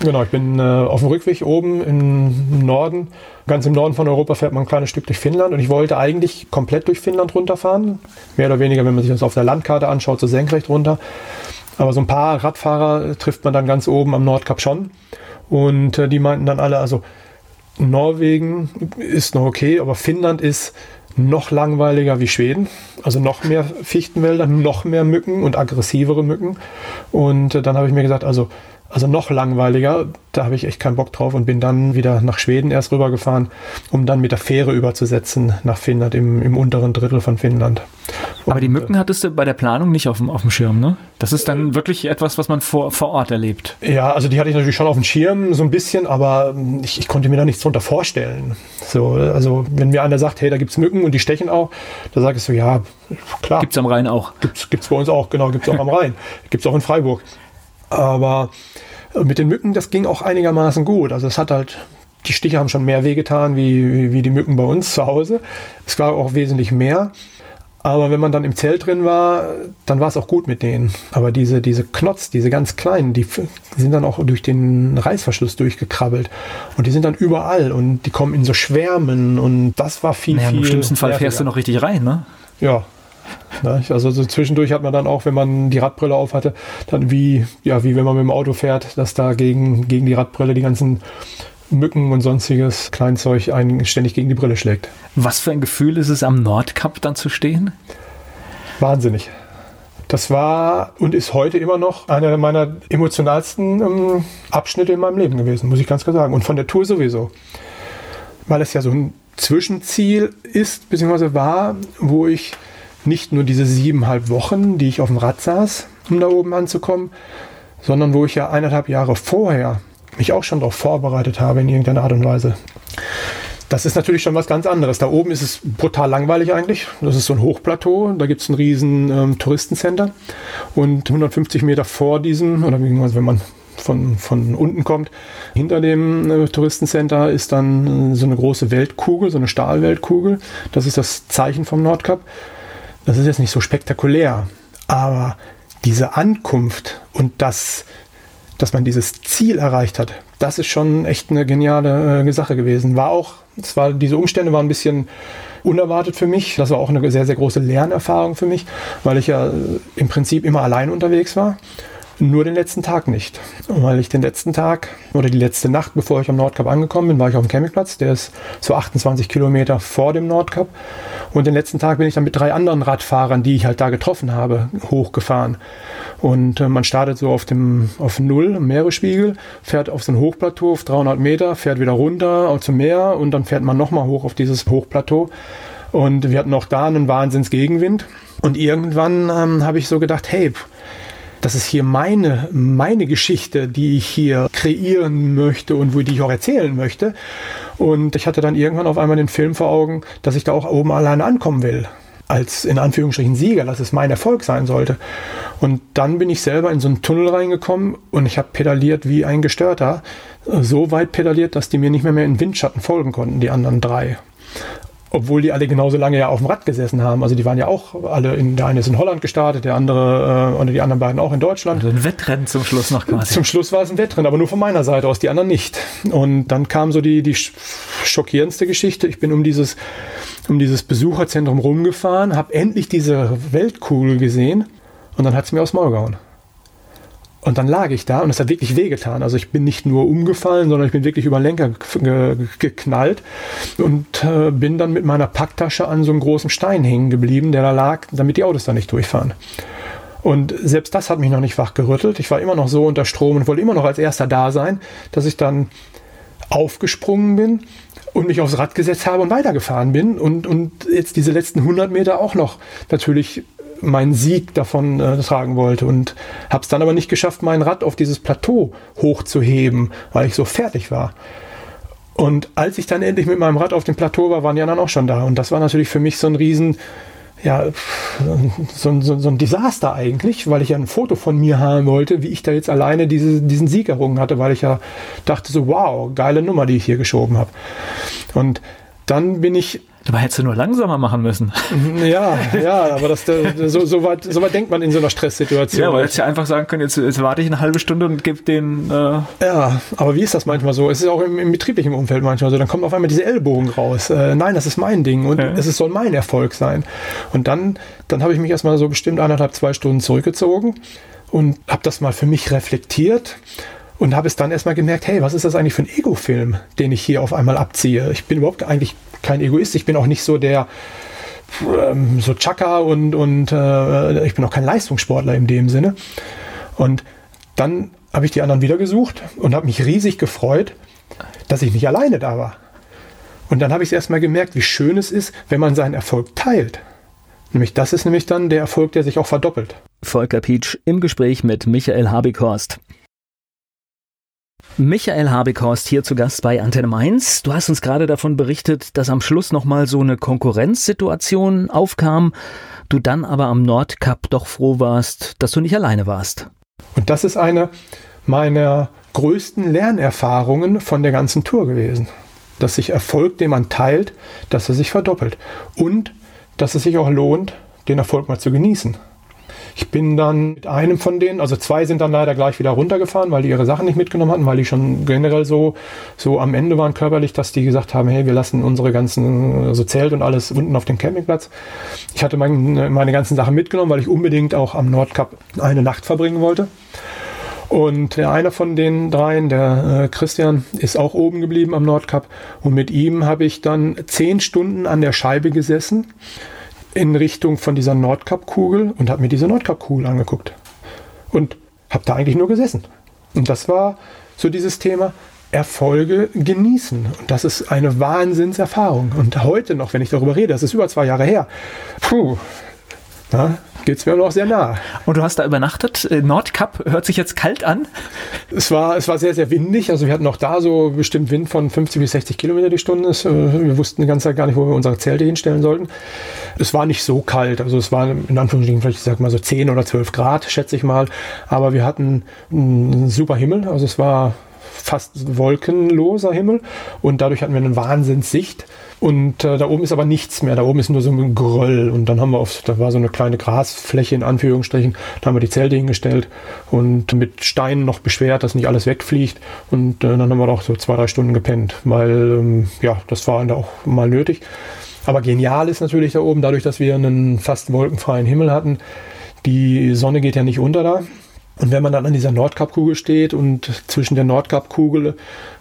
Genau, ich bin äh, auf dem Rückweg oben im Norden. Ganz im Norden von Europa fährt man ein kleines Stück durch Finnland und ich wollte eigentlich komplett durch Finnland runterfahren. Mehr oder weniger, wenn man sich das auf der Landkarte anschaut, so senkrecht runter. Aber so ein paar Radfahrer trifft man dann ganz oben am Nordkap schon. Und äh, die meinten dann alle, also Norwegen ist noch okay, aber Finnland ist noch langweiliger wie Schweden. Also noch mehr Fichtenwälder, noch mehr Mücken und aggressivere Mücken. Und äh, dann habe ich mir gesagt, also also noch langweiliger. Da habe ich echt keinen Bock drauf und bin dann wieder nach Schweden erst rübergefahren, um dann mit der Fähre überzusetzen nach Finnland, im, im unteren Drittel von Finnland. Aber die Mücken hattest du bei der Planung nicht auf dem, auf dem Schirm, ne? Das ist dann wirklich etwas, was man vor, vor Ort erlebt. Ja, also die hatte ich natürlich schon auf dem Schirm, so ein bisschen, aber ich, ich konnte mir da nichts drunter vorstellen. So, also wenn mir einer sagt, hey, da gibt es Mücken und die stechen auch, da sage ich so, ja, klar. Gibt es am Rhein auch. Gibt es bei uns auch, genau, gibt es auch am Rhein. Gibt es auch in Freiburg. Aber mit den Mücken, das ging auch einigermaßen gut. Also es hat halt, die Stiche haben schon mehr wehgetan wie, wie die Mücken bei uns zu Hause. Es war auch wesentlich mehr. Aber wenn man dann im Zelt drin war, dann war es auch gut mit denen. Aber diese, diese Knotz, diese ganz kleinen, die sind dann auch durch den Reißverschluss durchgekrabbelt. Und die sind dann überall und die kommen in so Schwärmen und das war viel, naja, viel. Im schlimmsten Fall fährst du noch richtig rein, ne? Ja, also so zwischendurch hat man dann auch, wenn man die Radbrille auf hatte, dann wie, ja, wie wenn man mit dem Auto fährt, dass da gegen, gegen die Radbrille die ganzen Mücken und sonstiges Kleinzeug einen ständig gegen die Brille schlägt. Was für ein Gefühl ist es, am Nordkap dann zu stehen? Wahnsinnig. Das war und ist heute immer noch einer meiner emotionalsten ähm, Abschnitte in meinem Leben gewesen, muss ich ganz klar sagen. Und von der Tour sowieso. Weil es ja so ein Zwischenziel ist, beziehungsweise war, wo ich nicht nur diese siebeneinhalb Wochen, die ich auf dem Rad saß, um da oben anzukommen, sondern wo ich ja eineinhalb Jahre vorher mich auch schon darauf vorbereitet habe in irgendeiner Art und Weise. Das ist natürlich schon was ganz anderes. Da oben ist es brutal langweilig eigentlich. Das ist so ein Hochplateau. Da gibt es ein riesen ähm, Touristencenter. Und 150 Meter vor diesem, oder wenn man von, von unten kommt, hinter dem äh, Touristencenter ist dann äh, so eine große Weltkugel, so eine Stahlweltkugel. Das ist das Zeichen vom Nordkap. Das ist jetzt nicht so spektakulär, aber diese Ankunft und das, dass man dieses Ziel erreicht hat, das ist schon echt eine geniale äh, Sache gewesen. War auch, es war, diese Umstände waren ein bisschen unerwartet für mich. Das war auch eine sehr, sehr große Lernerfahrung für mich, weil ich ja äh, im Prinzip immer allein unterwegs war. Nur den letzten Tag nicht. Weil ich den letzten Tag oder die letzte Nacht, bevor ich am Nordkap angekommen bin, war ich auf dem Campingplatz. Der ist so 28 Kilometer vor dem Nordkap. Und den letzten Tag bin ich dann mit drei anderen Radfahrern, die ich halt da getroffen habe, hochgefahren. Und äh, man startet so auf dem auf Null, Meeresspiegel, fährt auf so ein Hochplateau auf 300 Meter, fährt wieder runter zum Meer und dann fährt man nochmal hoch auf dieses Hochplateau. Und wir hatten auch da einen Wahnsinnsgegenwind. Und irgendwann ähm, habe ich so gedacht, hey, das ist hier meine, meine Geschichte, die ich hier kreieren möchte und wo die ich auch erzählen möchte. Und ich hatte dann irgendwann auf einmal den Film vor Augen, dass ich da auch oben alleine ankommen will. Als in Anführungsstrichen Sieger, dass es mein Erfolg sein sollte. Und dann bin ich selber in so einen Tunnel reingekommen und ich habe pedaliert wie ein Gestörter. So weit pedaliert, dass die mir nicht mehr, mehr in Windschatten folgen konnten, die anderen drei obwohl die alle genauso lange ja auf dem Rad gesessen haben. Also die waren ja auch alle, in, der eine ist in Holland gestartet, der andere äh, und die anderen beiden auch in Deutschland. Also ein Wettrennen zum Schluss noch quasi. Zum Schluss war es ein Wettrennen, aber nur von meiner Seite aus, die anderen nicht. Und dann kam so die, die schockierendste Geschichte. Ich bin um dieses, um dieses Besucherzentrum rumgefahren, habe endlich diese Weltkugel gesehen und dann hat es mir aufs Maul gehauen. Und dann lag ich da und es hat wirklich wehgetan. Also ich bin nicht nur umgefallen, sondern ich bin wirklich über den Lenker geknallt und äh, bin dann mit meiner Packtasche an so einem großen Stein hängen geblieben, der da lag, damit die Autos da nicht durchfahren. Und selbst das hat mich noch nicht wachgerüttelt. Ich war immer noch so unter Strom und wollte immer noch als erster da sein, dass ich dann aufgesprungen bin und mich aufs Rad gesetzt habe und weitergefahren bin und, und jetzt diese letzten 100 Meter auch noch natürlich meinen Sieg davon äh, tragen wollte und habe es dann aber nicht geschafft, mein Rad auf dieses Plateau hochzuheben, weil ich so fertig war. Und als ich dann endlich mit meinem Rad auf dem Plateau war, waren die anderen auch schon da. Und das war natürlich für mich so ein riesen, ja, so, so, so ein Desaster eigentlich, weil ich ja ein Foto von mir haben wollte, wie ich da jetzt alleine diese, diesen Sieg errungen hatte, weil ich ja dachte so, wow, geile Nummer, die ich hier geschoben habe. Und dann bin ich Dabei hättest du nur langsamer machen müssen. Ja, ja, aber das, so, so, weit, so weit denkt man in so einer Stresssituation. Ja, aber hättest ja einfach sagen können, jetzt, jetzt warte ich eine halbe Stunde und gebe den. Äh ja, aber wie ist das manchmal so? Es ist auch im, im, betrieblichen Umfeld manchmal so. Dann kommt auf einmal diese Ellbogen raus. Äh, nein, das ist mein Ding und ja. es soll mein Erfolg sein. Und dann, dann habe ich mich erstmal so bestimmt eineinhalb, zwei Stunden zurückgezogen und habe das mal für mich reflektiert und habe es dann erstmal gemerkt, hey, was ist das eigentlich für ein Ego-Film, den ich hier auf einmal abziehe? Ich bin überhaupt eigentlich kein Egoist, ich bin auch nicht so der ähm, so Chaka und, und äh, ich bin auch kein Leistungssportler in dem Sinne. Und dann habe ich die anderen wieder gesucht und habe mich riesig gefreut, dass ich nicht alleine da war. Und dann habe ich es erstmal gemerkt, wie schön es ist, wenn man seinen Erfolg teilt. Nämlich das ist nämlich dann der Erfolg, der sich auch verdoppelt. Volker Pietsch im Gespräch mit Michael Habighorst. Michael Habekorst hier zu Gast bei Antenne Mainz. Du hast uns gerade davon berichtet, dass am Schluss nochmal so eine Konkurrenzsituation aufkam, du dann aber am Nordkap doch froh warst, dass du nicht alleine warst. Und das ist eine meiner größten Lernerfahrungen von der ganzen Tour gewesen. Dass sich Erfolg, den man teilt, dass er sich verdoppelt. Und dass es sich auch lohnt, den Erfolg mal zu genießen. Ich bin dann mit einem von denen, also zwei sind dann leider gleich wieder runtergefahren, weil die ihre Sachen nicht mitgenommen hatten, weil die schon generell so, so am Ende waren körperlich, dass die gesagt haben, hey, wir lassen unsere ganzen, also Zelt und alles unten auf dem Campingplatz. Ich hatte mein, meine ganzen Sachen mitgenommen, weil ich unbedingt auch am Nordkap eine Nacht verbringen wollte. Und der eine von den dreien, der äh, Christian, ist auch oben geblieben am Nordkap. Und mit ihm habe ich dann zehn Stunden an der Scheibe gesessen in Richtung von dieser Nordkap-Kugel und habe mir diese Nordkap-Kugel angeguckt. Und habe da eigentlich nur gesessen. Und das war so dieses Thema Erfolge genießen. Und das ist eine Wahnsinnserfahrung. Und heute noch, wenn ich darüber rede, das ist über zwei Jahre her, puh, na, geht es mir noch sehr nah. Und du hast da übernachtet. Äh, Nordkap hört sich jetzt kalt an. Es war, es war sehr, sehr windig. Also wir hatten auch da so bestimmt Wind von 50 bis 60 Kilometer die Stunde. Äh, wir wussten die ganze Zeit gar nicht, wo wir unsere Zelte hinstellen sollten. Es war nicht so kalt. Also es war in Anführungsstrichen vielleicht, ich sag mal so 10 oder 12 Grad, schätze ich mal. Aber wir hatten einen super Himmel. Also es war fast wolkenloser Himmel und dadurch hatten wir eine Wahnsinnssicht. Und äh, da oben ist aber nichts mehr. Da oben ist nur so ein Geröll. Und dann haben wir auf, da war so eine kleine Grasfläche in Anführungsstrichen. Da haben wir die Zelte hingestellt und mit Steinen noch beschwert, dass nicht alles wegfliegt. Und äh, dann haben wir auch so zwei, drei Stunden gepennt, weil ähm, ja, das war auch mal nötig. Aber genial ist natürlich da oben, dadurch, dass wir einen fast wolkenfreien Himmel hatten. Die Sonne geht ja nicht unter da. Und wenn man dann an dieser Nordkapkugel steht und zwischen der Nordkapkugel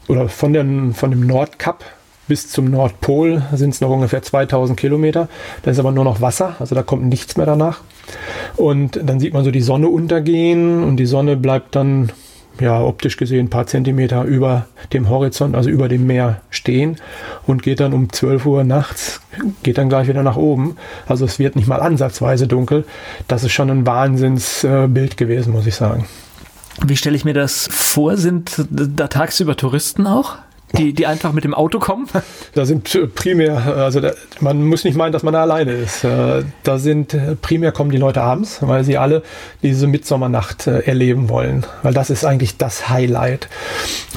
oder von, den, von dem Nordkap bis zum Nordpol sind es noch ungefähr 2000 Kilometer. Da ist aber nur noch Wasser, also da kommt nichts mehr danach. Und dann sieht man so die Sonne untergehen und die Sonne bleibt dann ja, optisch gesehen ein paar Zentimeter über dem Horizont, also über dem Meer stehen und geht dann um 12 Uhr nachts, geht dann gleich wieder nach oben. Also es wird nicht mal ansatzweise dunkel. Das ist schon ein Wahnsinnsbild gewesen, muss ich sagen. Wie stelle ich mir das vor? Sind da tagsüber Touristen auch? Die, die einfach mit dem Auto kommen? Da sind primär, also da, man muss nicht meinen, dass man da alleine ist. Äh, da sind primär kommen die Leute abends, weil sie alle diese Mitsommernacht äh, erleben wollen. Weil das ist eigentlich das Highlight.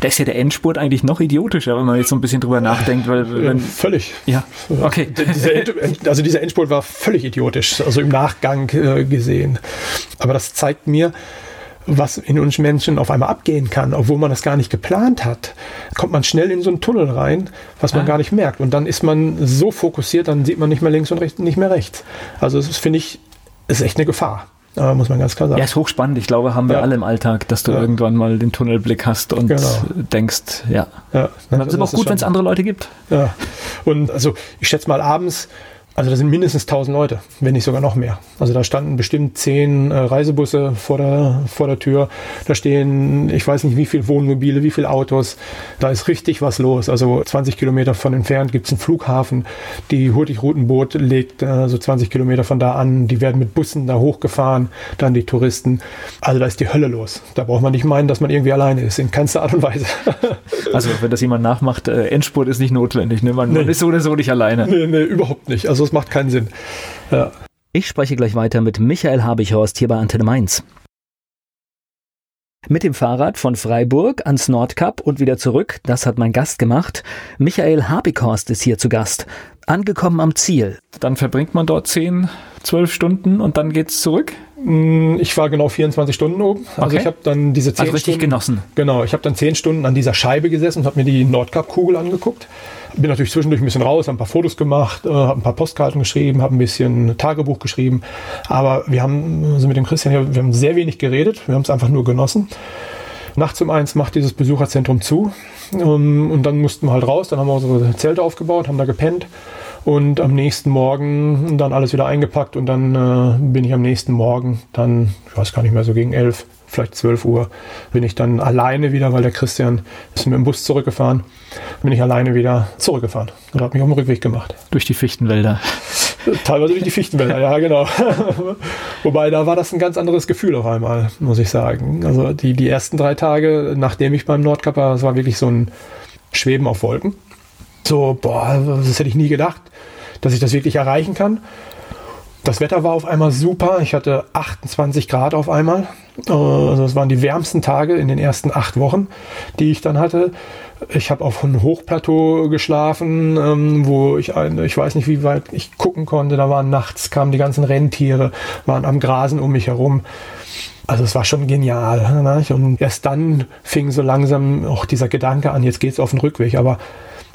Da ist ja der Endspurt eigentlich noch idiotischer, wenn man jetzt so ein bisschen drüber nachdenkt. Weil, äh, wenn, völlig. Ja, okay. Also dieser Endspurt war völlig idiotisch, also im Nachgang gesehen. Aber das zeigt mir, was in uns Menschen auf einmal abgehen kann, obwohl man das gar nicht geplant hat, kommt man schnell in so einen Tunnel rein, was man ah. gar nicht merkt. Und dann ist man so fokussiert, dann sieht man nicht mehr links und rechts, nicht mehr rechts. Also das finde ich, ist echt eine Gefahr. Aber muss man ganz klar sagen. Ja, ist hochspannend. Ich glaube, haben wir ja. alle im Alltag, dass du ja. irgendwann mal den Tunnelblick hast und genau. denkst, ja. ja. Ist aber auch gut, wenn es andere Leute gibt. Ja. Und also ich schätze mal abends, also da sind mindestens 1000 Leute, wenn nicht sogar noch mehr. Also da standen bestimmt zehn äh, Reisebusse vor der, vor der Tür. Da stehen, ich weiß nicht wie viele Wohnmobile, wie viele Autos. Da ist richtig was los. Also 20 Kilometer von entfernt gibt es einen Flughafen. Die Hurtigruten-Boot legt äh, so 20 Kilometer von da an. Die werden mit Bussen da hochgefahren, dann die Touristen. Also da ist die Hölle los. Da braucht man nicht meinen, dass man irgendwie alleine ist, in keinster Art und Weise. also wenn das jemand nachmacht, äh, Endspurt ist nicht notwendig. Ne? Man, nee. man ist so oder so nicht alleine. Nee, nee, überhaupt nicht. Also das macht keinen Sinn. Ja. Ich spreche gleich weiter mit Michael Habichhorst hier bei Antenne Mainz. Mit dem Fahrrad von Freiburg ans Nordkap und wieder zurück, das hat mein Gast gemacht. Michael Habichhorst ist hier zu Gast. Angekommen am Ziel. Dann verbringt man dort 10, 12 Stunden und dann geht's zurück? Mm, ich war genau 24 Stunden oben. Also okay. ich habe dann diese 10 also richtig Stunden, genossen. Genau, ich habe dann 10 Stunden an dieser Scheibe gesessen und habe mir die Nordkap-Kugel angeguckt. Bin natürlich zwischendurch ein bisschen raus, habe ein paar Fotos gemacht, äh, habe ein paar Postkarten geschrieben, habe ein bisschen Tagebuch geschrieben. Aber wir haben also mit dem Christian hier, wir haben sehr wenig geredet, wir haben es einfach nur genossen. Nachts um eins macht dieses Besucherzentrum zu um, und dann mussten wir halt raus. Dann haben wir unsere Zelte aufgebaut, haben da gepennt und am nächsten Morgen dann alles wieder eingepackt und dann äh, bin ich am nächsten Morgen dann, ich weiß gar nicht mehr, so gegen elf, vielleicht 12 Uhr, bin ich dann alleine wieder, weil der Christian ist mit dem Bus zurückgefahren, bin ich alleine wieder zurückgefahren und habe mich auf den Rückweg gemacht. Durch die Fichtenwälder. Teilweise durch die Fichtenwälder, ja, genau. Wobei, da war das ein ganz anderes Gefühl auf einmal, muss ich sagen. Also die, die ersten drei Tage, nachdem ich beim Nordkap war, das war wirklich so ein Schweben auf Wolken. So, boah, das hätte ich nie gedacht, dass ich das wirklich erreichen kann. Das Wetter war auf einmal super. Ich hatte 28 Grad auf einmal. Also das waren die wärmsten Tage in den ersten acht Wochen, die ich dann hatte. Ich habe auf einem Hochplateau geschlafen, ähm, wo ich, ein, ich weiß nicht, wie weit ich gucken konnte. Da waren nachts, kamen die ganzen Rentiere, waren am Grasen um mich herum. Also es war schon genial. Ne? Und erst dann fing so langsam auch dieser Gedanke an, jetzt geht es auf den Rückweg. Aber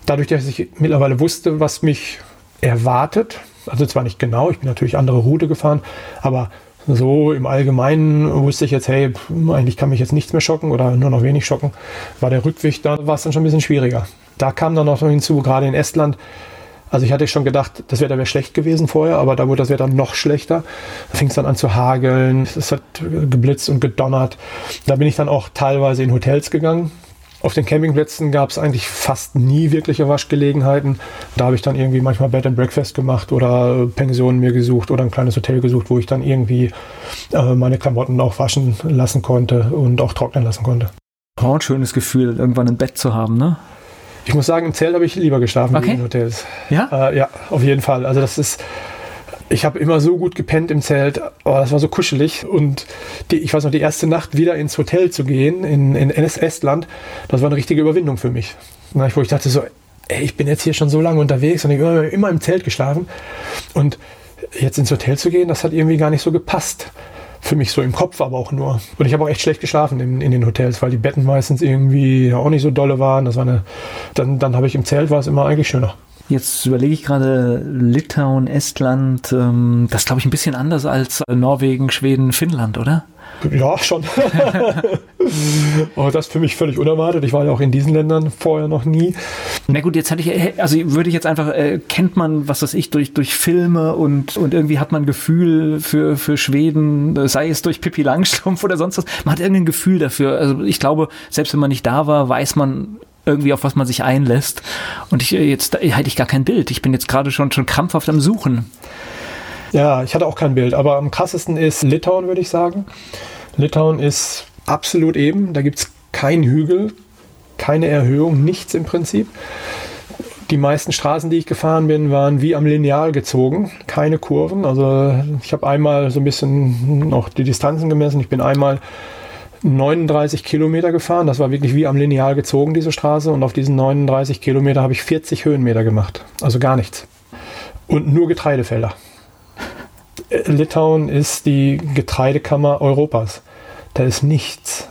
dadurch, dass ich mittlerweile wusste, was mich erwartet, also zwar nicht genau, ich bin natürlich andere Route gefahren, aber so im Allgemeinen wusste ich jetzt, hey, eigentlich kann mich jetzt nichts mehr schocken oder nur noch wenig schocken. War der Rückweg, da war es dann schon ein bisschen schwieriger. Da kam dann noch hinzu, gerade in Estland, also ich hatte schon gedacht, das Wetter wäre schlecht gewesen vorher, aber da wurde das Wetter noch schlechter. Da fing es dann an zu hageln, es hat geblitzt und gedonnert. Da bin ich dann auch teilweise in Hotels gegangen, auf den Campingplätzen gab es eigentlich fast nie wirkliche Waschgelegenheiten. Da habe ich dann irgendwie manchmal Bed and Breakfast gemacht oder Pensionen mir gesucht oder ein kleines Hotel gesucht, wo ich dann irgendwie äh, meine Klamotten auch waschen lassen konnte und auch trocknen lassen konnte. Oh, ein schönes Gefühl, irgendwann ein Bett zu haben, ne? Ich muss sagen, im Zelt habe ich lieber geschlafen okay. wie in Hotels. Ja? Äh, ja, auf jeden Fall. Also das ist ich habe immer so gut gepennt im Zelt. Oh, das war so kuschelig. Und die, ich weiß noch, die erste Nacht wieder ins Hotel zu gehen in, in Estland, das war eine richtige Überwindung für mich. Wo ich dachte so, ey, ich bin jetzt hier schon so lange unterwegs und ich habe immer im Zelt geschlafen. Und jetzt ins Hotel zu gehen, das hat irgendwie gar nicht so gepasst. Für mich so im Kopf, aber auch nur. Und ich habe auch echt schlecht geschlafen in, in den Hotels, weil die Betten meistens irgendwie auch nicht so dolle waren. Das war eine, dann, dann habe ich im Zelt war es immer eigentlich schöner. Jetzt überlege ich gerade Litauen, Estland, ähm, das glaube ich ein bisschen anders als Norwegen, Schweden, Finnland, oder? Ja, schon. Aber das für mich völlig unerwartet. Ich war ja auch in diesen Ländern vorher noch nie. Na gut, jetzt hatte ich, also würde ich jetzt einfach, äh, kennt man, was weiß ich, durch, durch Filme und, und irgendwie hat man ein Gefühl für, für Schweden, sei es durch Pippi Langstrumpf oder sonst was. Man hat irgendein Gefühl dafür. Also ich glaube, selbst wenn man nicht da war, weiß man irgendwie, auf was man sich einlässt. Und ich, jetzt hätte ich gar kein Bild. Ich bin jetzt gerade schon, schon krampfhaft am Suchen. Ja, ich hatte auch kein Bild, aber am krassesten ist Litauen, würde ich sagen. Litauen ist absolut eben, da gibt es keinen Hügel, keine Erhöhung, nichts im Prinzip. Die meisten Straßen, die ich gefahren bin, waren wie am Lineal gezogen, keine Kurven. Also ich habe einmal so ein bisschen noch die Distanzen gemessen. Ich bin einmal 39 Kilometer gefahren. Das war wirklich wie am Lineal gezogen, diese Straße. Und auf diesen 39 Kilometer habe ich 40 Höhenmeter gemacht. Also gar nichts. Und nur Getreidefelder. Litauen ist die Getreidekammer Europas. Da ist nichts.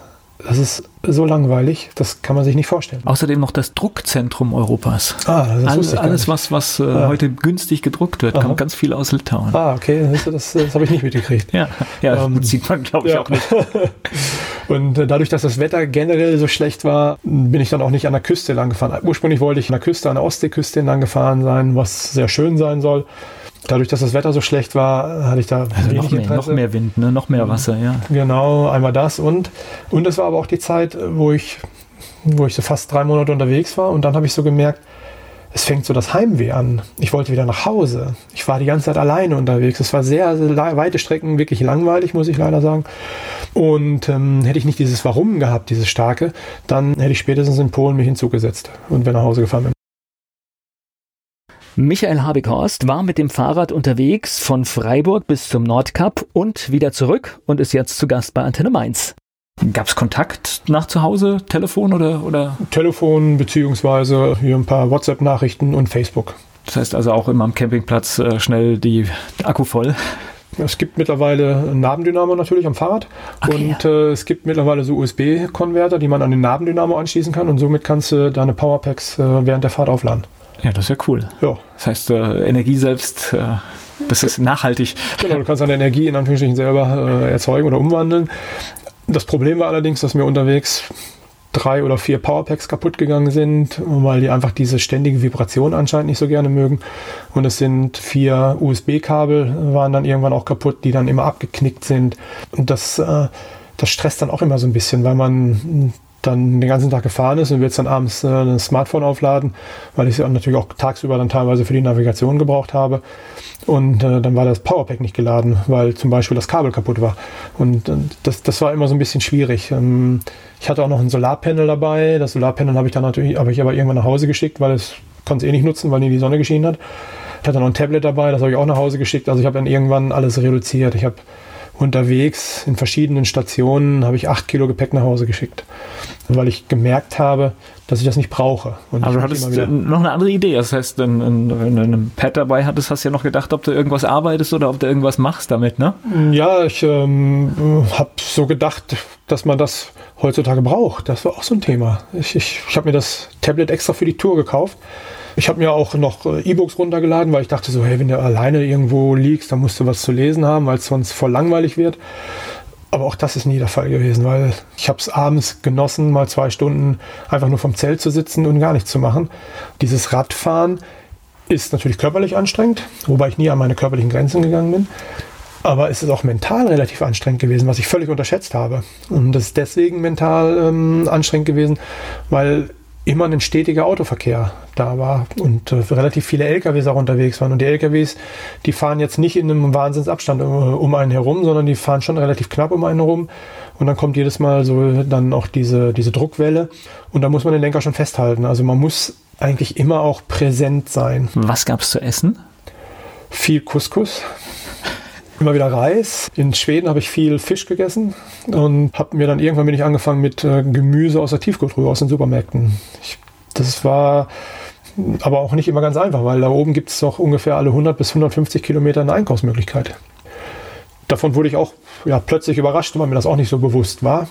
Das ist so langweilig, das kann man sich nicht vorstellen. Außerdem noch das Druckzentrum Europas. Ah, das alles, alles was, was äh, ah. heute günstig gedruckt wird, Aha. kommt ganz viel aus Litauen. Ah, okay, das, das, das habe ich nicht mitgekriegt. ja, ja ähm, sieht man, glaube ich, ja. auch nicht. Und äh, dadurch, dass das Wetter generell so schlecht war, bin ich dann auch nicht an der Küste lang gefahren. Ursprünglich wollte ich an der Küste, an der Ostseeküste lang gefahren sein, was sehr schön sein soll. Dadurch, dass das Wetter so schlecht war, hatte ich da also noch, mehr, noch mehr Wind, ne? noch mehr Wasser, ja. Genau, einmal das und und es war aber auch die Zeit, wo ich wo ich so fast drei Monate unterwegs war und dann habe ich so gemerkt, es fängt so das Heimweh an. Ich wollte wieder nach Hause. Ich war die ganze Zeit alleine unterwegs. Es war sehr, sehr weite Strecken, wirklich langweilig, muss ich leider sagen. Und ähm, hätte ich nicht dieses Warum gehabt, dieses starke, dann hätte ich spätestens in Polen mich hinzugesetzt und wäre nach Hause gefahren bin. Michael Habekhorst war mit dem Fahrrad unterwegs von Freiburg bis zum Nordkap und wieder zurück und ist jetzt zu Gast bei Antenne Mainz. Gab es Kontakt nach zu Hause, Telefon oder, oder? Telefon beziehungsweise hier ein paar WhatsApp-Nachrichten und Facebook. Das heißt also auch immer am Campingplatz äh, schnell die Akku voll. Es gibt mittlerweile ein Nabendynamo natürlich am Fahrrad okay, und ja. äh, es gibt mittlerweile so USB-Konverter, die man an den Nabendynamo anschließen kann und somit kannst du deine Powerpacks äh, während der Fahrt aufladen. Ja, das ist ja cool. Ja. Das heißt, äh, Energie selbst, äh, das ist nachhaltig. Genau, du kannst deine Energie in Anführungsstrichen selber äh, erzeugen oder umwandeln. Das Problem war allerdings, dass mir unterwegs drei oder vier Powerpacks kaputt gegangen sind, weil die einfach diese ständige Vibration anscheinend nicht so gerne mögen. Und es sind vier USB-Kabel, waren dann irgendwann auch kaputt, die dann immer abgeknickt sind. Und das, äh, das stresst dann auch immer so ein bisschen, weil man dann den ganzen Tag gefahren ist und will jetzt dann abends äh, ein Smartphone aufladen, weil ich es natürlich auch tagsüber dann teilweise für die Navigation gebraucht habe. Und äh, dann war das Powerpack nicht geladen, weil zum Beispiel das Kabel kaputt war. Und äh, das, das war immer so ein bisschen schwierig. Ähm, ich hatte auch noch ein Solarpanel dabei. Das Solarpanel habe ich dann natürlich, habe ich aber irgendwann nach Hause geschickt, weil es konnte es eh nicht nutzen, weil nie die Sonne geschienen hat. Ich hatte noch ein Tablet dabei, das habe ich auch nach Hause geschickt. Also ich habe dann irgendwann alles reduziert. Ich habe unterwegs in verschiedenen Stationen habe ich acht Kilo Gepäck nach Hause geschickt, weil ich gemerkt habe, dass ich das nicht brauche. Und Aber du hattest noch eine andere Idee. Das heißt, wenn, wenn du ein Pad dabei hattest, hast du ja noch gedacht, ob du irgendwas arbeitest oder ob du irgendwas machst damit, ne? Ja, ich ähm, habe so gedacht, dass man das heutzutage braucht. Das war auch so ein Thema. Ich, ich, ich habe mir das Tablet extra für die Tour gekauft ich habe mir auch noch äh, E-Books runtergeladen, weil ich dachte so, hey, wenn du alleine irgendwo liegst, dann musst du was zu lesen haben, weil es sonst voll langweilig wird. Aber auch das ist nie der Fall gewesen, weil ich habe es abends genossen, mal zwei Stunden einfach nur vom Zelt zu sitzen und gar nichts zu machen. Dieses Radfahren ist natürlich körperlich anstrengend, wobei ich nie an meine körperlichen Grenzen gegangen bin. Aber es ist auch mental relativ anstrengend gewesen, was ich völlig unterschätzt habe. Und das ist deswegen mental ähm, anstrengend gewesen, weil immer ein stetiger Autoverkehr da war und äh, relativ viele LKWs auch unterwegs waren. Und die LKWs, die fahren jetzt nicht in einem Wahnsinnsabstand äh, um einen herum, sondern die fahren schon relativ knapp um einen herum. Und dann kommt jedes Mal so dann auch diese, diese Druckwelle. Und da muss man den Lenker schon festhalten. Also man muss eigentlich immer auch präsent sein. Was gab es zu essen? Viel Couscous immer wieder Reis. In Schweden habe ich viel Fisch gegessen und habe mir dann irgendwann bin ich angefangen mit äh, Gemüse aus der Tiefkultur aus den Supermärkten. Ich, das war aber auch nicht immer ganz einfach, weil da oben gibt es doch ungefähr alle 100 bis 150 Kilometer eine Einkaufsmöglichkeit. Davon wurde ich auch ja, plötzlich überrascht, weil mir das auch nicht so bewusst war.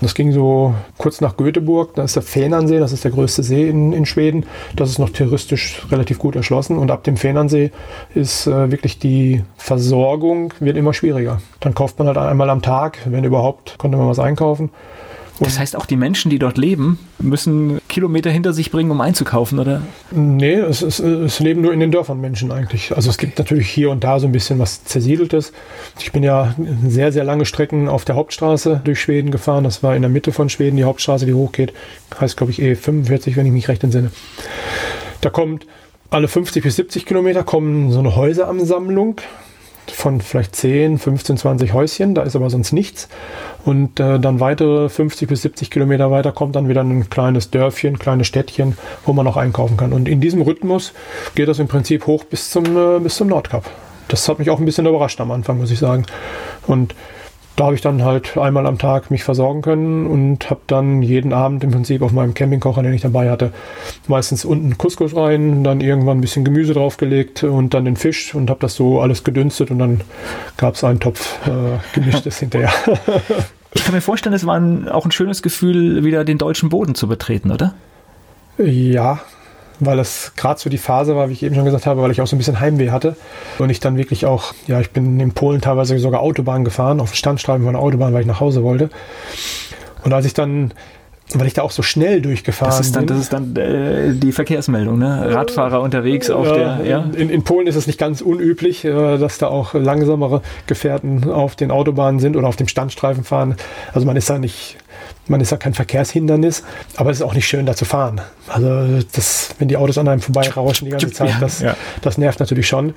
Das ging so kurz nach Göteborg, da ist der Fänernsee, das ist der größte See in, in Schweden. Das ist noch touristisch relativ gut erschlossen und ab dem Fänernsee ist äh, wirklich die Versorgung wird immer schwieriger. Dann kauft man halt einmal am Tag, wenn überhaupt, konnte man was einkaufen. Das heißt, auch die Menschen, die dort leben, müssen Kilometer hinter sich bringen, um einzukaufen, oder? Nee, es, es, es leben nur in den Dörfern Menschen eigentlich. Also es gibt natürlich hier und da so ein bisschen was Zersiedeltes. Ich bin ja sehr, sehr lange Strecken auf der Hauptstraße durch Schweden gefahren. Das war in der Mitte von Schweden, die Hauptstraße, die hochgeht. Heißt, glaube ich, E45, wenn ich mich recht entsinne. Da kommt alle 50 bis 70 Kilometer kommen so eine Häuseransammlung von vielleicht 10, 15, 20 Häuschen, da ist aber sonst nichts. Und äh, dann weitere 50 bis 70 Kilometer weiter kommt dann wieder ein kleines Dörfchen, kleines Städtchen, wo man noch einkaufen kann. Und in diesem Rhythmus geht das im Prinzip hoch bis zum, äh, bis zum Nordkap. Das hat mich auch ein bisschen überrascht am Anfang, muss ich sagen. Und da habe ich dann halt einmal am Tag mich versorgen können und habe dann jeden Abend im Prinzip auf meinem Campingkocher, den ich dabei hatte, meistens unten Couscous rein, dann irgendwann ein bisschen Gemüse draufgelegt und dann den Fisch und habe das so alles gedünstet und dann gab es einen Topf äh, gemischtes hinterher. ich kann mir vorstellen, es war ein, auch ein schönes Gefühl, wieder den deutschen Boden zu betreten, oder? Ja, weil es gerade so die Phase war, wie ich eben schon gesagt habe, weil ich auch so ein bisschen Heimweh hatte und ich dann wirklich auch, ja, ich bin in Polen teilweise sogar Autobahn gefahren, auf Standstreifen von der Autobahn, weil ich nach Hause wollte. Und als ich dann weil ich da auch so schnell durchgefahren das ist dann, bin. Das ist dann äh, die Verkehrsmeldung, ne? Radfahrer unterwegs auf ja, der. Ja? In, in, Polen ist es nicht ganz unüblich, äh, dass da auch langsamere Gefährten auf den Autobahnen sind oder auf dem Standstreifen fahren. Also man ist da nicht man ist ja kein Verkehrshindernis, aber es ist auch nicht schön, da zu fahren. Also das, wenn die Autos an einem vorbeirauschen die ganze Zeit, das, ja. das nervt natürlich schon.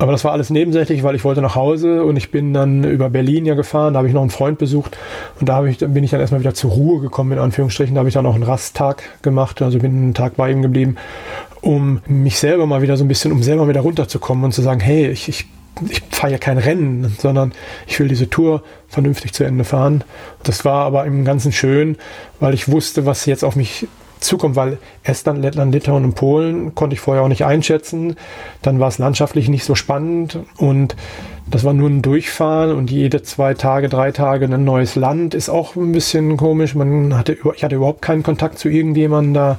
Aber das war alles nebensächlich, weil ich wollte nach Hause und ich bin dann über Berlin ja gefahren, da habe ich noch einen Freund besucht und da ich, bin ich dann erstmal wieder zur Ruhe gekommen, in Anführungsstrichen. Da habe ich dann auch einen Rasttag gemacht, also bin einen Tag bei ihm geblieben, um mich selber mal wieder so ein bisschen, um selber wieder runterzukommen und zu sagen, hey, ich, ich ich fahre ja kein Rennen, sondern ich will diese Tour vernünftig zu Ende fahren. Das war aber im Ganzen schön, weil ich wusste, was jetzt auf mich zukommt, weil Estland, Lettland, Litauen und Polen konnte ich vorher auch nicht einschätzen. Dann war es landschaftlich nicht so spannend und das war nur ein Durchfahren und jede zwei Tage, drei Tage ein neues Land ist auch ein bisschen komisch. Man hatte, ich hatte überhaupt keinen Kontakt zu irgendjemandem da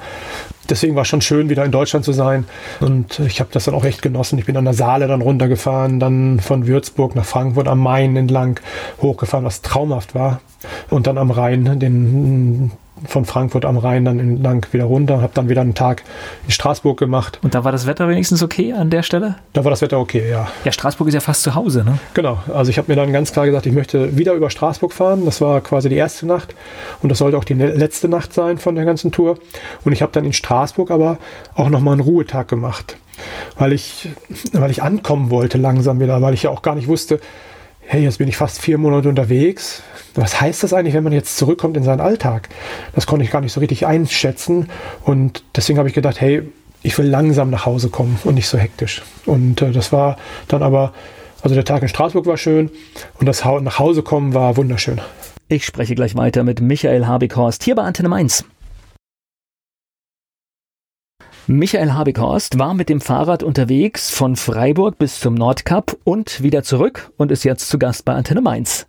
deswegen war es schon schön, wieder in Deutschland zu sein. Und ich habe das dann auch echt genossen. Ich bin an der Saale dann runtergefahren, dann von Würzburg nach Frankfurt am Main entlang hochgefahren, was traumhaft war. Und dann am Rhein den von Frankfurt am Rhein dann entlang wieder runter, habe dann wieder einen Tag in Straßburg gemacht. Und da war das Wetter wenigstens okay an der Stelle? Da war das Wetter okay, ja. Ja, Straßburg ist ja fast zu Hause, ne? Genau, also ich habe mir dann ganz klar gesagt, ich möchte wieder über Straßburg fahren. Das war quasi die erste Nacht und das sollte auch die letzte Nacht sein von der ganzen Tour. Und ich habe dann in Straßburg aber auch nochmal einen Ruhetag gemacht, weil ich, weil ich ankommen wollte langsam wieder, weil ich ja auch gar nicht wusste, hey, jetzt bin ich fast vier Monate unterwegs. Was heißt das eigentlich, wenn man jetzt zurückkommt in seinen Alltag? Das konnte ich gar nicht so richtig einschätzen. Und deswegen habe ich gedacht, hey, ich will langsam nach Hause kommen und nicht so hektisch. Und äh, das war dann aber, also der Tag in Straßburg war schön und das ha nach Hause kommen war wunderschön. Ich spreche gleich weiter mit Michael Habighorst hier bei Antenne Mainz. Michael Habighorst war mit dem Fahrrad unterwegs von Freiburg bis zum Nordkap und wieder zurück und ist jetzt zu Gast bei Antenne Mainz.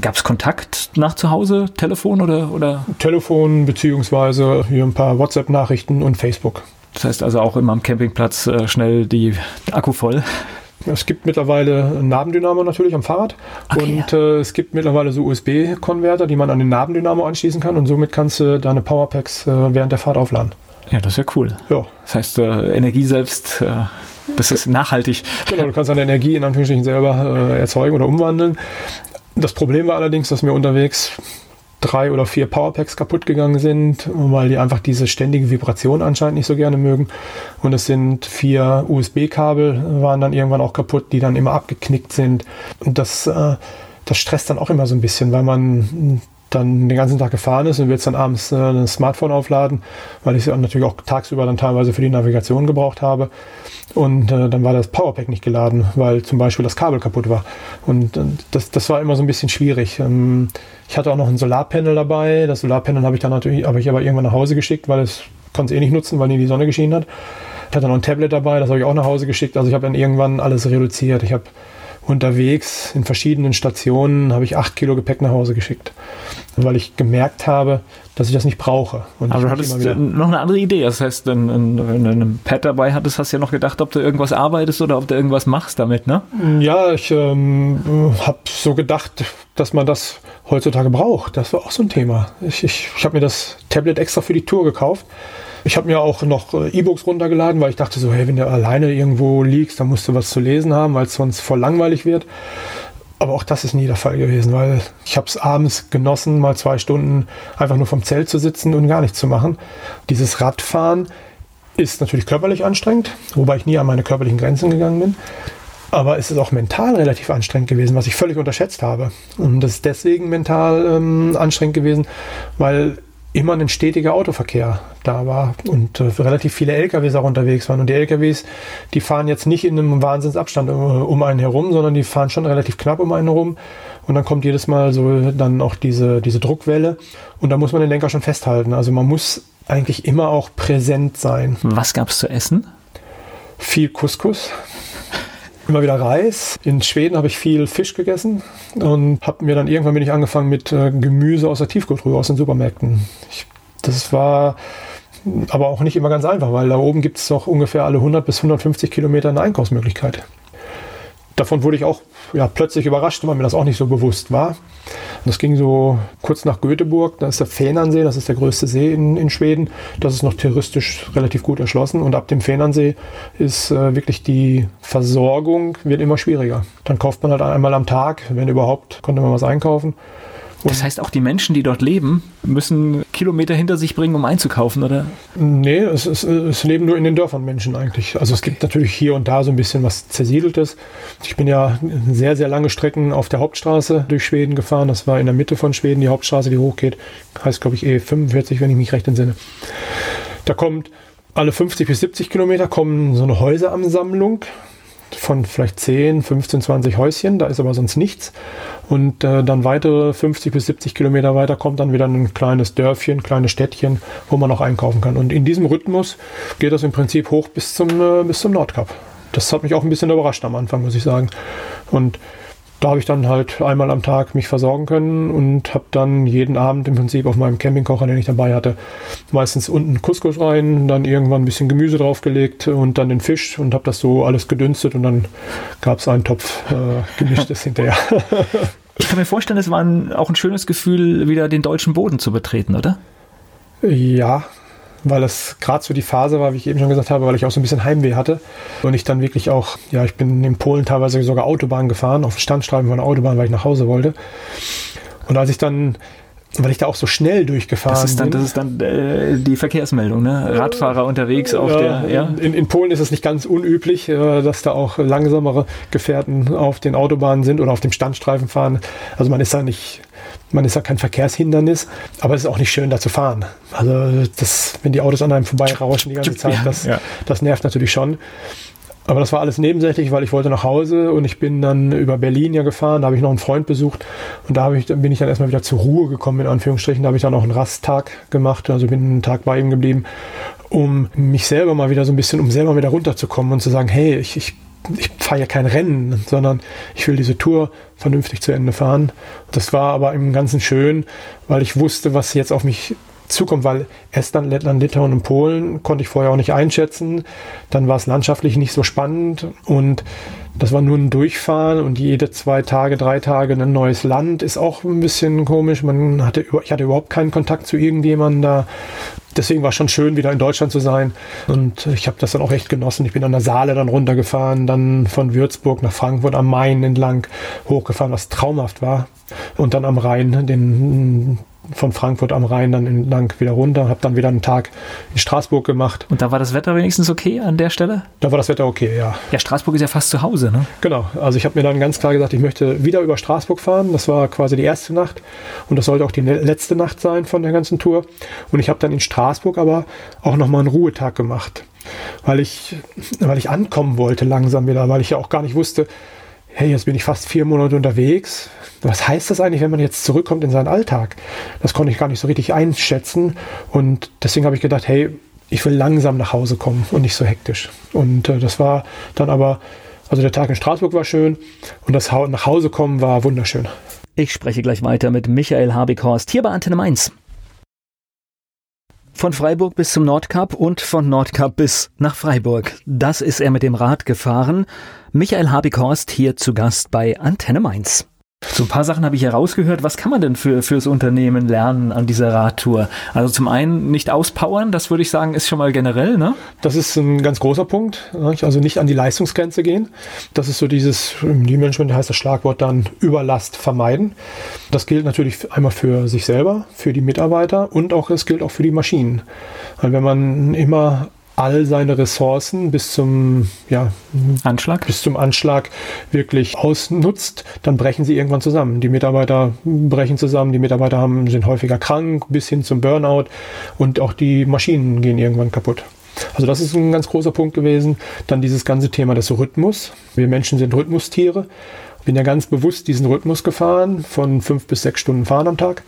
Gab es Kontakt nach zu Hause, Telefon oder, oder? Telefon beziehungsweise hier ein paar WhatsApp-Nachrichten und Facebook. Das heißt also auch immer am Campingplatz äh, schnell die Akku voll. Es gibt mittlerweile einen Nabendynamo natürlich am Fahrrad okay, und äh, es gibt mittlerweile so USB-Konverter, die man an den Nabendynamo anschließen kann und somit kannst du deine Powerpacks äh, während der Fahrt aufladen. Ja, das ist ja cool. Ja. Das heißt, äh, Energie selbst, äh, das ist nachhaltig. Genau, du kannst deine Energie in Anführungsstrichen selber äh, erzeugen oder umwandeln. Das Problem war allerdings, dass mir unterwegs drei oder vier Powerpacks kaputt gegangen sind, weil die einfach diese ständige Vibration anscheinend nicht so gerne mögen. Und es sind vier USB-Kabel, waren dann irgendwann auch kaputt, die dann immer abgeknickt sind. Und das, äh, das stresst dann auch immer so ein bisschen, weil man dann den ganzen Tag gefahren ist und will jetzt dann abends äh, ein Smartphone aufladen, weil ich es natürlich auch tagsüber dann teilweise für die Navigation gebraucht habe. Und äh, dann war das Powerpack nicht geladen, weil zum Beispiel das Kabel kaputt war. Und äh, das, das war immer so ein bisschen schwierig. Ähm, ich hatte auch noch ein Solarpanel dabei. Das Solarpanel habe ich dann natürlich, habe ich aber irgendwann nach Hause geschickt, weil es konnte es eh nicht nutzen, weil nie die Sonne geschienen hat. Ich hatte noch ein Tablet dabei, das habe ich auch nach Hause geschickt. Also ich habe dann irgendwann alles reduziert. Ich habe unterwegs in verschiedenen Stationen habe ich acht Kilo Gepäck nach Hause geschickt, weil ich gemerkt habe, dass ich das nicht brauche. Und Aber du hattest noch eine andere Idee. Das heißt, wenn, wenn du einen Pad dabei hattest, hast du ja noch gedacht, ob du irgendwas arbeitest oder ob du irgendwas machst damit, ne? Ja, ich ähm, habe so gedacht, dass man das heutzutage braucht. Das war auch so ein Thema. Ich, ich, ich habe mir das Tablet extra für die Tour gekauft. Ich habe mir auch noch äh, E-Books runtergeladen, weil ich dachte so, hey, wenn du alleine irgendwo liegst, dann musst du was zu lesen haben, weil es sonst voll langweilig wird. Aber auch das ist nie der Fall gewesen, weil ich habe es abends genossen, mal zwei Stunden einfach nur vom Zelt zu sitzen und gar nichts zu machen. Dieses Radfahren ist natürlich körperlich anstrengend, wobei ich nie an meine körperlichen Grenzen gegangen bin. Aber es ist auch mental relativ anstrengend gewesen, was ich völlig unterschätzt habe. Und das ist deswegen mental ähm, anstrengend gewesen, weil immer ein stetiger Autoverkehr da war und äh, relativ viele LKWs auch unterwegs waren. Und die LKWs, die fahren jetzt nicht in einem Wahnsinnsabstand äh, um einen herum, sondern die fahren schon relativ knapp um einen herum. Und dann kommt jedes Mal so dann auch diese, diese Druckwelle. Und da muss man den Lenker schon festhalten. Also man muss eigentlich immer auch präsent sein. Was gab es zu essen? Viel Couscous immer wieder Reis. In Schweden habe ich viel Fisch gegessen und habe mir dann irgendwann bin ich angefangen mit äh, Gemüse aus der Tiefkultur aus den Supermärkten. Ich, das war aber auch nicht immer ganz einfach, weil da oben gibt es doch ungefähr alle 100 bis 150 Kilometer eine Einkaufsmöglichkeit. Davon wurde ich auch ja, plötzlich überrascht, weil mir das auch nicht so bewusst war. Das ging so kurz nach Göteborg, da ist der Fänernsee, das ist der größte See in, in Schweden. Das ist noch touristisch relativ gut erschlossen und ab dem Fänernsee ist äh, wirklich die Versorgung wird immer schwieriger. Dann kauft man halt einmal am Tag, wenn überhaupt, konnte man was einkaufen. Das heißt, auch die Menschen, die dort leben, müssen Kilometer hinter sich bringen, um einzukaufen, oder? Nee, es, es, es leben nur in den Dörfern Menschen eigentlich. Also es gibt natürlich hier und da so ein bisschen was Zersiedeltes. Ich bin ja sehr, sehr lange Strecken auf der Hauptstraße durch Schweden gefahren. Das war in der Mitte von Schweden, die Hauptstraße, die hochgeht. Heißt, glaube ich, E45, wenn ich mich recht entsinne. Da kommt alle 50 bis 70 Kilometer kommen so eine Häuseransammlung von vielleicht 10, 15, 20 Häuschen, da ist aber sonst nichts. Und äh, dann weitere 50 bis 70 Kilometer weiter kommt dann wieder ein kleines Dörfchen, kleines Städtchen, wo man auch einkaufen kann. Und in diesem Rhythmus geht das im Prinzip hoch bis zum, äh, bis zum Nordkap. Das hat mich auch ein bisschen überrascht am Anfang, muss ich sagen. Und da habe ich dann halt einmal am Tag mich versorgen können und habe dann jeden Abend im Prinzip auf meinem Campingkocher, den ich dabei hatte, meistens unten Couscous rein, dann irgendwann ein bisschen Gemüse draufgelegt und dann den Fisch und habe das so alles gedünstet und dann gab es einen Topf äh, gemischtes hinterher. ich kann mir vorstellen, es war ein, auch ein schönes Gefühl, wieder den deutschen Boden zu betreten, oder? Ja, weil es gerade so die Phase war, wie ich eben schon gesagt habe, weil ich auch so ein bisschen Heimweh hatte und ich dann wirklich auch, ja, ich bin in Polen teilweise sogar Autobahn gefahren, auf Standstreifen von der Autobahn, weil ich nach Hause wollte. Und als ich dann weil ich da auch so schnell durchgefahren das ist dann, bin. Das ist dann äh, die Verkehrsmeldung, ne? Radfahrer unterwegs auf ja, der. Ja? In, in, Polen ist es nicht ganz unüblich, äh, dass da auch langsamere Gefährten auf den Autobahnen sind oder auf dem Standstreifen fahren. Also man ist da nicht man ist ja kein Verkehrshindernis, aber es ist auch nicht schön, da zu fahren. Also das, wenn die Autos an einem vorbeirauschen die ganze Zeit, das, ja. das nervt natürlich schon. Aber das war alles nebensächlich, weil ich wollte nach Hause und ich bin dann über Berlin ja gefahren, da habe ich noch einen Freund besucht und da ich, bin ich dann erstmal wieder zur Ruhe gekommen, in Anführungsstrichen. Da habe ich dann auch einen Rasttag gemacht, also bin einen Tag bei ihm geblieben, um mich selber mal wieder so ein bisschen, um selber wieder runterzukommen und zu sagen, hey, ich, ich ich fahre ja kein Rennen, sondern ich will diese Tour vernünftig zu Ende fahren. Das war aber im Ganzen schön, weil ich wusste, was jetzt auf mich zukommt, weil Estland, Lettland, Litauen und Polen konnte ich vorher auch nicht einschätzen. Dann war es landschaftlich nicht so spannend und das war nur ein Durchfahren und jede zwei Tage, drei Tage ein neues Land ist auch ein bisschen komisch. Man hatte, ich hatte überhaupt keinen Kontakt zu irgendjemandem da deswegen war es schon schön, wieder in Deutschland zu sein. Und ich habe das dann auch echt genossen. Ich bin an der Saale dann runtergefahren, dann von Würzburg nach Frankfurt am Main entlang hochgefahren, was traumhaft war. Und dann am Rhein den von Frankfurt am Rhein dann entlang wieder runter, habe dann wieder einen Tag in Straßburg gemacht. Und da war das Wetter wenigstens okay an der Stelle? Da war das Wetter okay, ja. Ja, Straßburg ist ja fast zu Hause, ne? Genau, also ich habe mir dann ganz klar gesagt, ich möchte wieder über Straßburg fahren. Das war quasi die erste Nacht und das sollte auch die letzte Nacht sein von der ganzen Tour. Und ich habe dann in Straßburg aber auch nochmal einen Ruhetag gemacht, weil ich, weil ich ankommen wollte langsam wieder, weil ich ja auch gar nicht wusste, hey, jetzt bin ich fast vier Monate unterwegs. Was heißt das eigentlich, wenn man jetzt zurückkommt in seinen Alltag? Das konnte ich gar nicht so richtig einschätzen. Und deswegen habe ich gedacht, hey, ich will langsam nach Hause kommen und nicht so hektisch. Und äh, das war dann aber Also der Tag in Straßburg war schön und das nach Hause kommen war wunderschön. Ich spreche gleich weiter mit Michael Habighorst hier bei Antenne Mainz. Von Freiburg bis zum Nordkap und von Nordkap bis nach Freiburg. Das ist er mit dem Rad gefahren. Michael Habighorst hier zu Gast bei Antenne Mainz. So ein paar Sachen habe ich herausgehört. Was kann man denn für fürs Unternehmen lernen an dieser Radtour? Also zum einen nicht auspowern, das würde ich sagen, ist schon mal generell, ne? Das ist ein ganz großer Punkt. Also nicht an die Leistungsgrenze gehen. Das ist so dieses, im Management heißt das Schlagwort dann Überlast vermeiden. Das gilt natürlich einmal für sich selber, für die Mitarbeiter und auch es gilt auch für die Maschinen. Weil wenn man immer all seine Ressourcen bis zum ja, Anschlag? bis zum Anschlag wirklich ausnutzt, dann brechen sie irgendwann zusammen. Die Mitarbeiter brechen zusammen, die Mitarbeiter haben, sind häufiger krank bis hin zum Burnout und auch die Maschinen gehen irgendwann kaputt. Also das ist ein ganz großer Punkt gewesen. Dann dieses ganze Thema des Rhythmus. Wir Menschen sind Rhythmustiere. Bin ja ganz bewusst diesen Rhythmus gefahren, von fünf bis sechs Stunden fahren am Tag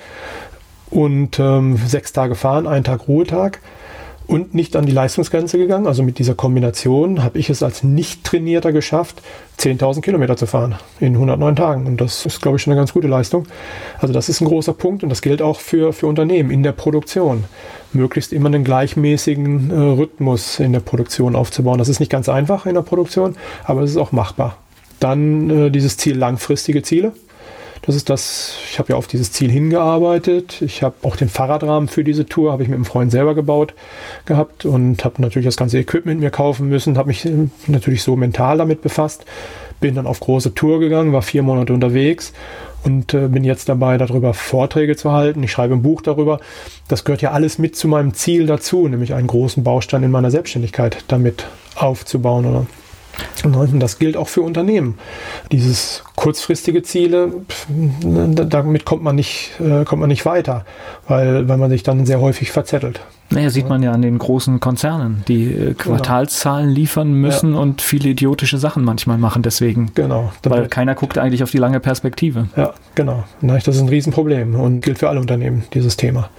und ähm, sechs Tage fahren, ein Tag Ruhetag und nicht an die Leistungsgrenze gegangen. Also mit dieser Kombination habe ich es als Nicht-Trainierter geschafft, 10.000 Kilometer zu fahren in 109 Tagen. Und das ist, glaube ich, schon eine ganz gute Leistung. Also das ist ein großer Punkt und das gilt auch für, für Unternehmen in der Produktion. Möglichst immer einen gleichmäßigen äh, Rhythmus in der Produktion aufzubauen. Das ist nicht ganz einfach in der Produktion, aber es ist auch machbar. Dann äh, dieses Ziel langfristige Ziele. Das ist das, ich habe ja auf dieses Ziel hingearbeitet. Ich habe auch den Fahrradrahmen für diese Tour, habe ich mit einem Freund selber gebaut gehabt und habe natürlich das ganze Equipment mir kaufen müssen, habe mich natürlich so mental damit befasst. Bin dann auf große Tour gegangen, war vier Monate unterwegs und äh, bin jetzt dabei, darüber Vorträge zu halten. Ich schreibe ein Buch darüber. Das gehört ja alles mit zu meinem Ziel dazu, nämlich einen großen Baustein in meiner Selbstständigkeit damit aufzubauen oder und das gilt auch für Unternehmen. Dieses kurzfristige Ziele, damit kommt man nicht, äh, kommt man nicht weiter, weil, weil man sich dann sehr häufig verzettelt. Naja, sieht man ja an den großen Konzernen, die äh, genau. Quartalszahlen liefern müssen ja. und viele idiotische Sachen manchmal machen deswegen. Genau. Weil keiner guckt eigentlich auf die lange Perspektive. Ja, genau. Das ist ein Riesenproblem und gilt für alle Unternehmen, dieses Thema.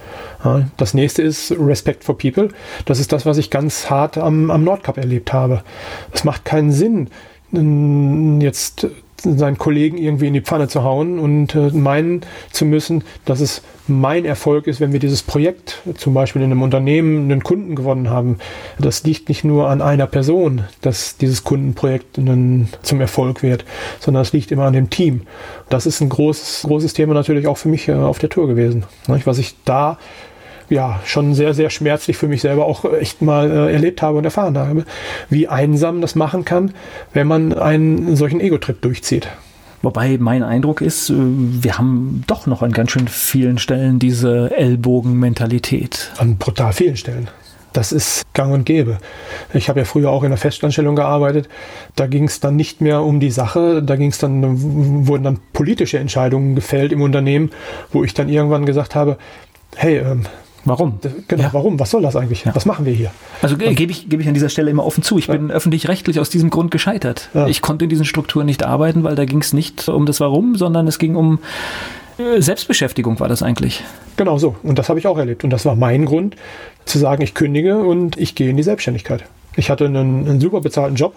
Das nächste ist Respect for People. Das ist das, was ich ganz hart am, am Nordcup erlebt habe. Es macht keinen Sinn, jetzt seinen Kollegen irgendwie in die Pfanne zu hauen und äh, meinen zu müssen, dass es mein Erfolg ist, wenn wir dieses Projekt zum Beispiel in einem Unternehmen einen Kunden gewonnen haben. Das liegt nicht nur an einer Person, dass dieses Kundenprojekt einen, zum Erfolg wird, sondern es liegt immer an dem Team. Das ist ein großes, großes Thema natürlich auch für mich äh, auf der Tour gewesen. Was ich da ja schon sehr, sehr schmerzlich für mich selber auch echt mal äh, erlebt habe und erfahren habe, wie einsam das machen kann, wenn man einen solchen Ego-Trip durchzieht. Wobei mein Eindruck ist, äh, wir haben doch noch an ganz schön vielen Stellen diese Ellbogenmentalität. An brutal vielen Stellen. Das ist gang und gäbe. Ich habe ja früher auch in der Festanstellung gearbeitet. Da ging es dann nicht mehr um die Sache, da ging es dann, wurden dann politische Entscheidungen gefällt im Unternehmen, wo ich dann irgendwann gesagt habe, hey, ähm, Warum? Genau, ja. warum? Was soll das eigentlich? Ja. Was machen wir hier? Also gebe ich, geb ich an dieser Stelle immer offen zu. Ich ja. bin öffentlich-rechtlich aus diesem Grund gescheitert. Ich konnte in diesen Strukturen nicht arbeiten, weil da ging es nicht um das Warum, sondern es ging um äh, Selbstbeschäftigung war das eigentlich. Genau so. Und das habe ich auch erlebt. Und das war mein Grund, zu sagen, ich kündige und ich gehe in die Selbstständigkeit. Ich hatte einen, einen super bezahlten Job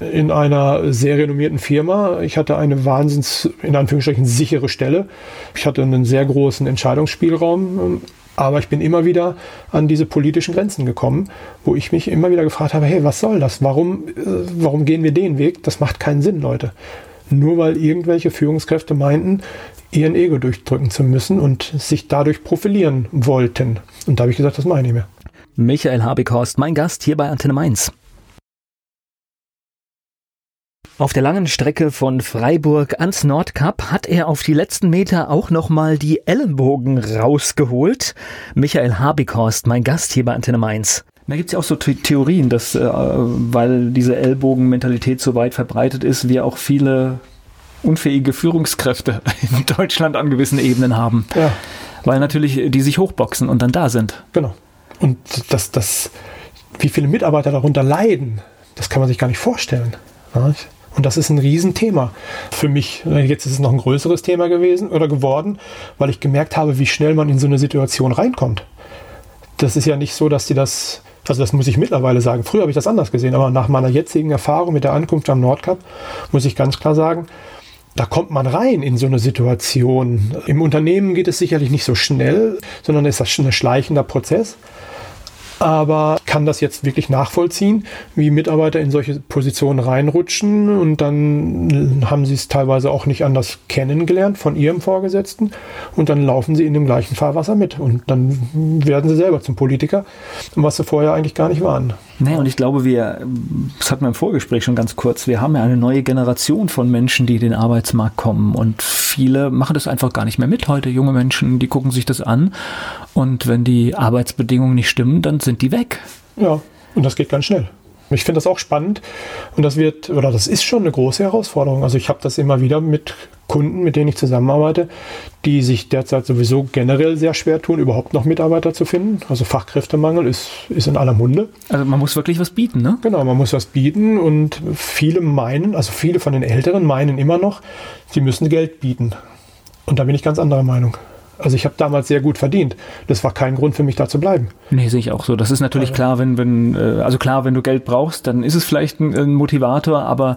in einer sehr renommierten Firma. Ich hatte eine wahnsinns, in Anführungsstrichen, sichere Stelle. Ich hatte einen sehr großen Entscheidungsspielraum aber ich bin immer wieder an diese politischen Grenzen gekommen, wo ich mich immer wieder gefragt habe, hey, was soll das? Warum, äh, warum gehen wir den Weg? Das macht keinen Sinn, Leute. Nur weil irgendwelche Führungskräfte meinten, ihren Ego durchdrücken zu müssen und sich dadurch profilieren wollten. Und da habe ich gesagt, das mache ich nicht mehr. Michael Habighorst, mein Gast hier bei Antenne Mainz. Auf der langen Strecke von Freiburg ans Nordkap hat er auf die letzten Meter auch nochmal die Ellenbogen rausgeholt. Michael Habighorst, mein Gast hier bei Antenne Mainz. Da gibt es ja auch so Theorien, dass, äh, weil diese Ellbogenmentalität so weit verbreitet ist, wir auch viele unfähige Führungskräfte in Deutschland an gewissen Ebenen haben. Ja. Weil natürlich die sich hochboxen und dann da sind. Genau. Und das, das, wie viele Mitarbeiter darunter leiden, das kann man sich gar nicht vorstellen. Und das ist ein Riesenthema für mich. Jetzt ist es noch ein größeres Thema gewesen oder geworden, weil ich gemerkt habe, wie schnell man in so eine Situation reinkommt. Das ist ja nicht so, dass die das Also das muss ich mittlerweile sagen. Früher habe ich das anders gesehen, aber nach meiner jetzigen Erfahrung mit der Ankunft am Nordkap muss ich ganz klar sagen, da kommt man rein in so eine Situation. Im Unternehmen geht es sicherlich nicht so schnell, sondern ist das ein schleichender Prozess aber kann das jetzt wirklich nachvollziehen, wie Mitarbeiter in solche Positionen reinrutschen und dann haben sie es teilweise auch nicht anders kennengelernt von ihrem Vorgesetzten und dann laufen sie in dem gleichen Fahrwasser mit und dann werden sie selber zum Politiker, was sie vorher eigentlich gar nicht waren. Nee, und ich glaube, wir, das hatten wir im Vorgespräch schon ganz kurz, wir haben ja eine neue Generation von Menschen, die in den Arbeitsmarkt kommen und viele machen das einfach gar nicht mehr mit heute. Junge Menschen, die gucken sich das an und wenn die Arbeitsbedingungen nicht stimmen, dann sind die weg. Ja, und das geht ganz schnell. Ich finde das auch spannend und das wird, oder das ist schon eine große Herausforderung. Also ich habe das immer wieder mit Kunden, mit denen ich zusammenarbeite, die sich derzeit sowieso generell sehr schwer tun, überhaupt noch Mitarbeiter zu finden. Also Fachkräftemangel ist, ist in aller Munde. Also man muss wirklich was bieten, ne? Genau, man muss was bieten und viele meinen, also viele von den Älteren meinen immer noch, sie müssen Geld bieten. Und da bin ich ganz anderer Meinung. Also ich habe damals sehr gut verdient. Das war kein Grund für mich da zu bleiben. Nee, sehe ich auch so. Das ist natürlich also. klar, wenn, wenn, äh, also klar, wenn du Geld brauchst, dann ist es vielleicht ein, ein Motivator, aber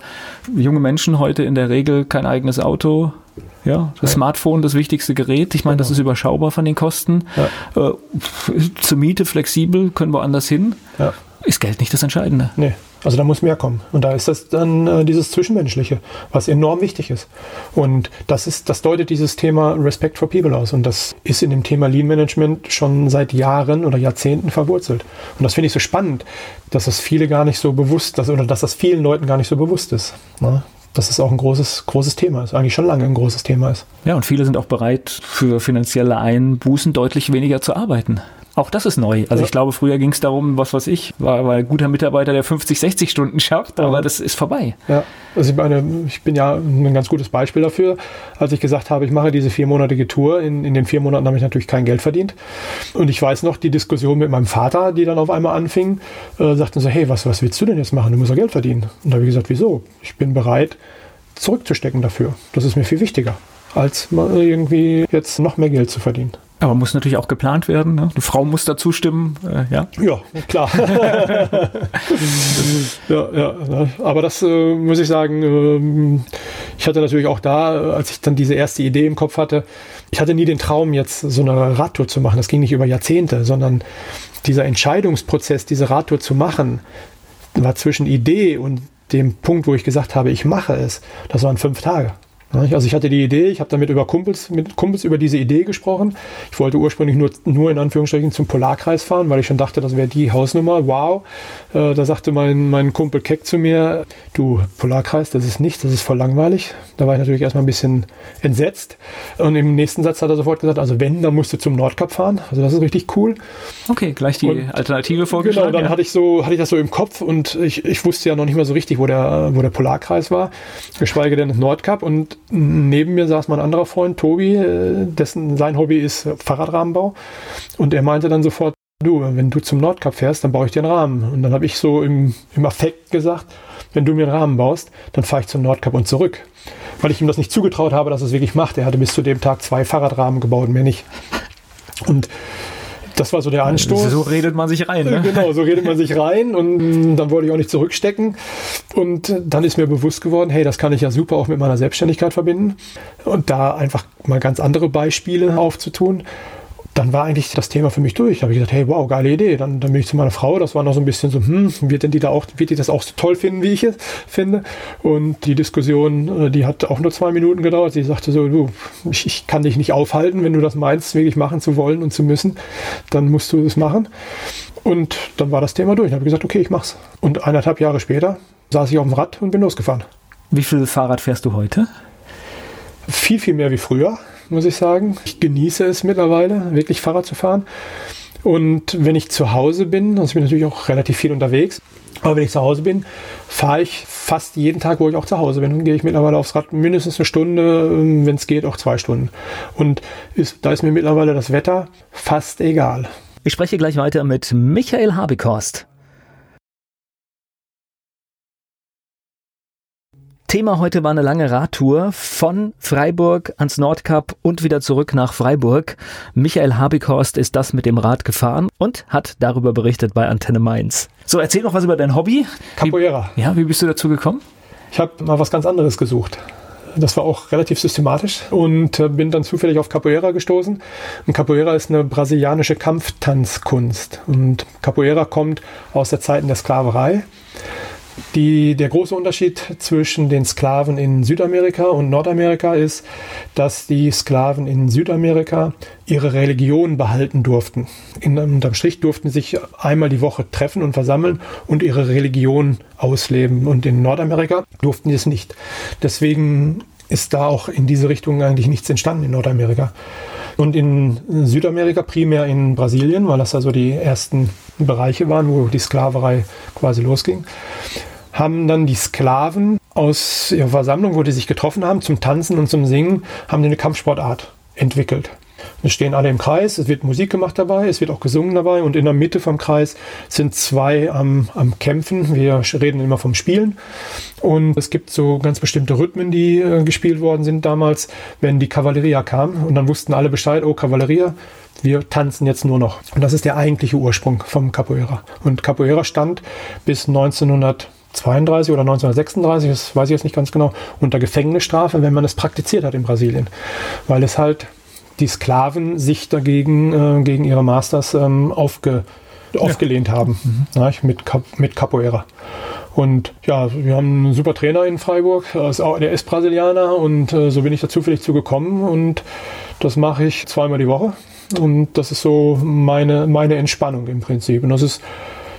junge Menschen heute in der Regel kein eigenes Auto, ja, das ja. Smartphone, das wichtigste Gerät. Ich meine, genau. das ist überschaubar von den Kosten. Ja. Äh, zur Miete flexibel, können wir anders hin. Ja. Ist Geld nicht das Entscheidende? Nee. Also da muss mehr kommen. Und da ist das dann äh, dieses Zwischenmenschliche, was enorm wichtig ist. Und das ist, das deutet dieses Thema Respect for People aus. Und das ist in dem Thema Lean Management schon seit Jahren oder Jahrzehnten verwurzelt. Und das finde ich so spannend, dass das viele gar nicht so bewusst, dass, oder dass das vielen Leuten gar nicht so bewusst ist. Ne? dass es auch ein großes, großes Thema ist, eigentlich schon lange ein großes Thema ist. Ja, und viele sind auch bereit, für finanzielle Einbußen deutlich weniger zu arbeiten. Auch das ist neu. Also ja. ich glaube, früher ging es darum, was weiß ich, war, war ein guter Mitarbeiter, der 50, 60 Stunden schafft, aber das ist vorbei. Ja, also ich meine, ich bin ja ein ganz gutes Beispiel dafür. Als ich gesagt habe, ich mache diese viermonatige Tour, in, in den vier Monaten habe ich natürlich kein Geld verdient. Und ich weiß noch, die Diskussion mit meinem Vater, die dann auf einmal anfing, äh, sagten so, hey, was, was willst du denn jetzt machen? Du musst doch Geld verdienen. Und da habe ich gesagt, wieso? Ich bin bereit, zurückzustecken dafür. Das ist mir viel wichtiger, als irgendwie jetzt noch mehr Geld zu verdienen. Aber muss natürlich auch geplant werden. Ne? Eine Frau muss dazu stimmen. Äh, ja. ja, klar. ja, ja, aber das äh, muss ich sagen, äh, ich hatte natürlich auch da, als ich dann diese erste Idee im Kopf hatte, ich hatte nie den Traum, jetzt so eine Radtour zu machen. Das ging nicht über Jahrzehnte, sondern dieser Entscheidungsprozess, diese Radtour zu machen, war zwischen Idee und dem Punkt, wo ich gesagt habe, ich mache es, das waren fünf Tage. Also ich hatte die Idee, ich habe damit über Kumpels, mit Kumpels über diese Idee gesprochen. Ich wollte ursprünglich nur, nur in Anführungsstrichen zum Polarkreis fahren, weil ich schon dachte, das wäre die Hausnummer. Wow. Äh, da sagte mein, mein Kumpel Keck zu mir, du, Polarkreis, das ist nichts, das ist voll langweilig. Da war ich natürlich erstmal ein bisschen entsetzt. Und im nächsten Satz hat er sofort gesagt, also wenn, dann musst du zum Nordkap fahren. Also das ist richtig cool. Okay, gleich die und, Alternative vorgeschlagen. Genau, dann ja. hatte ich so, hatte ich das so im Kopf und ich, ich wusste ja noch nicht mal so richtig, wo der, wo der Polarkreis war, geschweige denn das Nordkap. Und neben mir saß mein anderer Freund, Tobi, äh, dessen sein Hobby ist Fahrradrahmenbau. Und er meinte dann sofort, du, wenn du zum Nordkap fährst, dann baue ich dir einen Rahmen. Und dann habe ich so im, im Affekt gesagt, wenn du mir einen Rahmen baust, dann fahre ich zum Nordkap und zurück. Weil ich ihm das nicht zugetraut habe, dass er es wirklich macht. Er hatte bis zu dem Tag zwei Fahrradrahmen gebaut, mehr nicht. Und das war so der Anstoß. So redet man sich rein. Ne? Genau, so redet man sich rein und dann wollte ich auch nicht zurückstecken. Und dann ist mir bewusst geworden, hey, das kann ich ja super auch mit meiner Selbstständigkeit verbinden. Und da einfach mal ganz andere Beispiele aufzutun dann war eigentlich das Thema für mich durch. Da habe ich gesagt, hey, wow, geile Idee. Dann, dann bin ich zu meiner Frau, das war noch so ein bisschen so, hm, wird denn die da auch, wird die das auch so toll finden, wie ich es finde? Und die Diskussion, äh, die hat auch nur zwei Minuten gedauert. Sie sagte so, du, ich, ich kann dich nicht aufhalten, wenn du das meinst, wirklich machen zu wollen und zu müssen, dann musst du es machen. Und dann war das Thema durch. Dann habe ich gesagt, okay, ich mach's. Und eineinhalb Jahre später saß ich auf dem Rad und bin losgefahren. Wie viel Fahrrad fährst du heute? Viel, viel mehr wie früher muss ich sagen. Ich genieße es mittlerweile, wirklich Fahrrad zu fahren. Und wenn ich zu Hause bin, ich bin natürlich auch relativ viel unterwegs, aber wenn ich zu Hause bin, fahre ich fast jeden Tag, wo ich auch zu Hause bin, gehe ich mittlerweile aufs Rad mindestens eine Stunde, wenn es geht, auch zwei Stunden. Und ist, da ist mir mittlerweile das Wetter fast egal. Ich spreche gleich weiter mit Michael Habekost. Thema heute war eine lange Radtour von Freiburg ans Nordkap und wieder zurück nach Freiburg. Michael Habighorst ist das mit dem Rad gefahren und hat darüber berichtet bei Antenne Mainz. So, erzähl noch was über dein Hobby. Capoeira. Wie, ja, wie bist du dazu gekommen? Ich habe mal was ganz anderes gesucht. Das war auch relativ systematisch und äh, bin dann zufällig auf Capoeira gestoßen. Und Capoeira ist eine brasilianische Kampftanzkunst. Und Capoeira kommt aus der Zeiten der Sklaverei. Die, der große Unterschied zwischen den Sklaven in Südamerika und Nordamerika ist, dass die Sklaven in Südamerika ihre Religion behalten durften. In, unterm Strich durften sich einmal die Woche treffen und versammeln und ihre Religion ausleben. Und in Nordamerika durften sie es nicht. Deswegen ist da auch in diese Richtung eigentlich nichts entstanden in Nordamerika. Und in Südamerika, primär in Brasilien, weil das also die ersten Bereiche waren, wo die Sklaverei quasi losging, haben dann die Sklaven aus ihrer Versammlung, wo die sich getroffen haben, zum Tanzen und zum Singen, haben die eine Kampfsportart entwickelt. Es stehen alle im Kreis, es wird Musik gemacht dabei, es wird auch gesungen dabei und in der Mitte vom Kreis sind zwei am, am Kämpfen. Wir reden immer vom Spielen und es gibt so ganz bestimmte Rhythmen, die äh, gespielt worden sind damals, wenn die Kavalleria kam und dann wussten alle Bescheid, oh Kavalleria, wir tanzen jetzt nur noch. Und das ist der eigentliche Ursprung vom Capoeira. Und Capoeira stand bis 1932 oder 1936, das weiß ich jetzt nicht ganz genau, unter Gefängnisstrafe, wenn man es praktiziert hat in Brasilien. Weil es halt die Sklaven sich dagegen, äh, gegen ihre Masters ähm, aufge, aufgelehnt ja. haben, mhm. ja, mit, mit Capoeira. Und ja, wir haben einen super Trainer in Freiburg, der ist Brasilianer und äh, so bin ich da zufällig zugekommen und das mache ich zweimal die Woche und das ist so meine, meine Entspannung im Prinzip. Und das ist,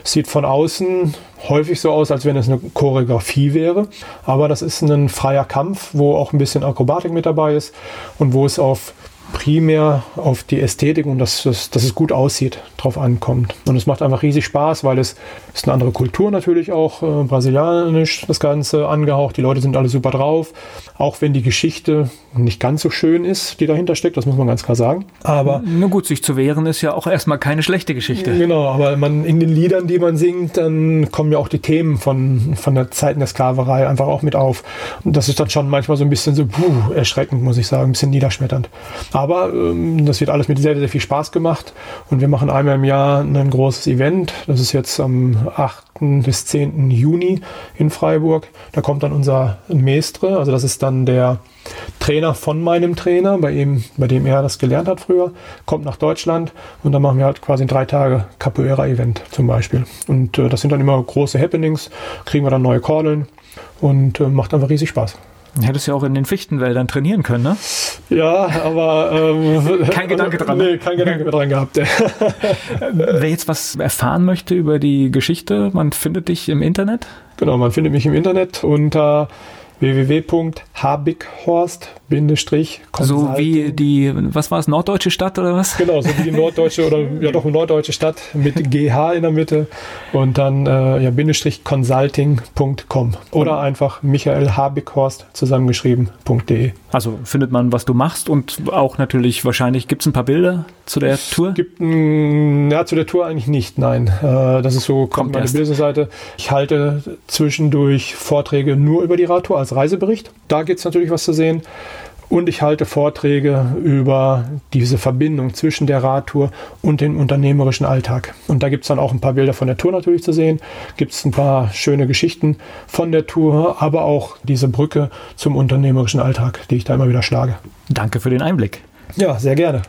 sieht von außen häufig so aus, als wenn es eine Choreografie wäre, aber das ist ein freier Kampf, wo auch ein bisschen Akrobatik mit dabei ist und wo es auf primär auf die Ästhetik und dass, dass, dass es gut aussieht, drauf ankommt. Und es macht einfach riesig Spaß, weil es ist eine andere Kultur natürlich auch, äh, brasilianisch das Ganze angehaucht. Die Leute sind alle super drauf, auch wenn die Geschichte nicht ganz so schön ist, die dahinter steckt, das muss man ganz klar sagen. Aber na gut, sich zu wehren ist ja auch erstmal keine schlechte Geschichte. Genau, aber man in den Liedern, die man singt, dann kommen ja auch die Themen von, von der Zeiten der Sklaverei einfach auch mit auf. Und das ist dann schon manchmal so ein bisschen so puh, erschreckend, muss ich sagen, ein bisschen niederschmetternd. Aber ähm, das wird alles mit sehr, sehr viel Spaß gemacht und wir machen einmal im Jahr ein großes Event. Das ist jetzt am 8. bis 10. Juni in Freiburg. Da kommt dann unser Mestre, also das ist dann der Trainer von meinem Trainer, bei, ihm, bei dem er das gelernt hat früher, kommt nach Deutschland und dann machen wir halt quasi ein drei Tage Capoeira-Event zum Beispiel. Und äh, das sind dann immer große Happenings, kriegen wir dann neue Kordeln und äh, macht einfach riesig Spaß. Hättest du ja auch in den Fichtenwäldern trainieren können, ne? Ja, aber ähm, kein Gedanke dran. Nee, kein Gedanke mehr dran gehabt. Wer jetzt was erfahren möchte über die Geschichte, man findet dich im Internet? Genau, man findet mich im Internet unter www.habighorst so wie die, was war es, norddeutsche Stadt oder was? Genau, so wie die norddeutsche oder ja doch norddeutsche Stadt mit GH in der Mitte und dann äh, ja, Bindestrich consulting.com oder einfach Michael Habighorst zusammengeschrieben.de. Also findet man, was du machst und auch natürlich wahrscheinlich, gibt es ein paar Bilder zu der es Tour? Gibt ein, ja, zu der Tour eigentlich nicht, nein. Äh, das ist so, kommt meine Businessseite. Ich halte zwischendurch Vorträge nur über die Radtour als Reisebericht. Da gibt es natürlich was zu sehen. Und ich halte Vorträge über diese Verbindung zwischen der Radtour und dem unternehmerischen Alltag. Und da gibt es dann auch ein paar Bilder von der Tour natürlich zu sehen. Gibt es ein paar schöne Geschichten von der Tour, aber auch diese Brücke zum unternehmerischen Alltag, die ich da immer wieder schlage. Danke für den Einblick. Ja, sehr gerne.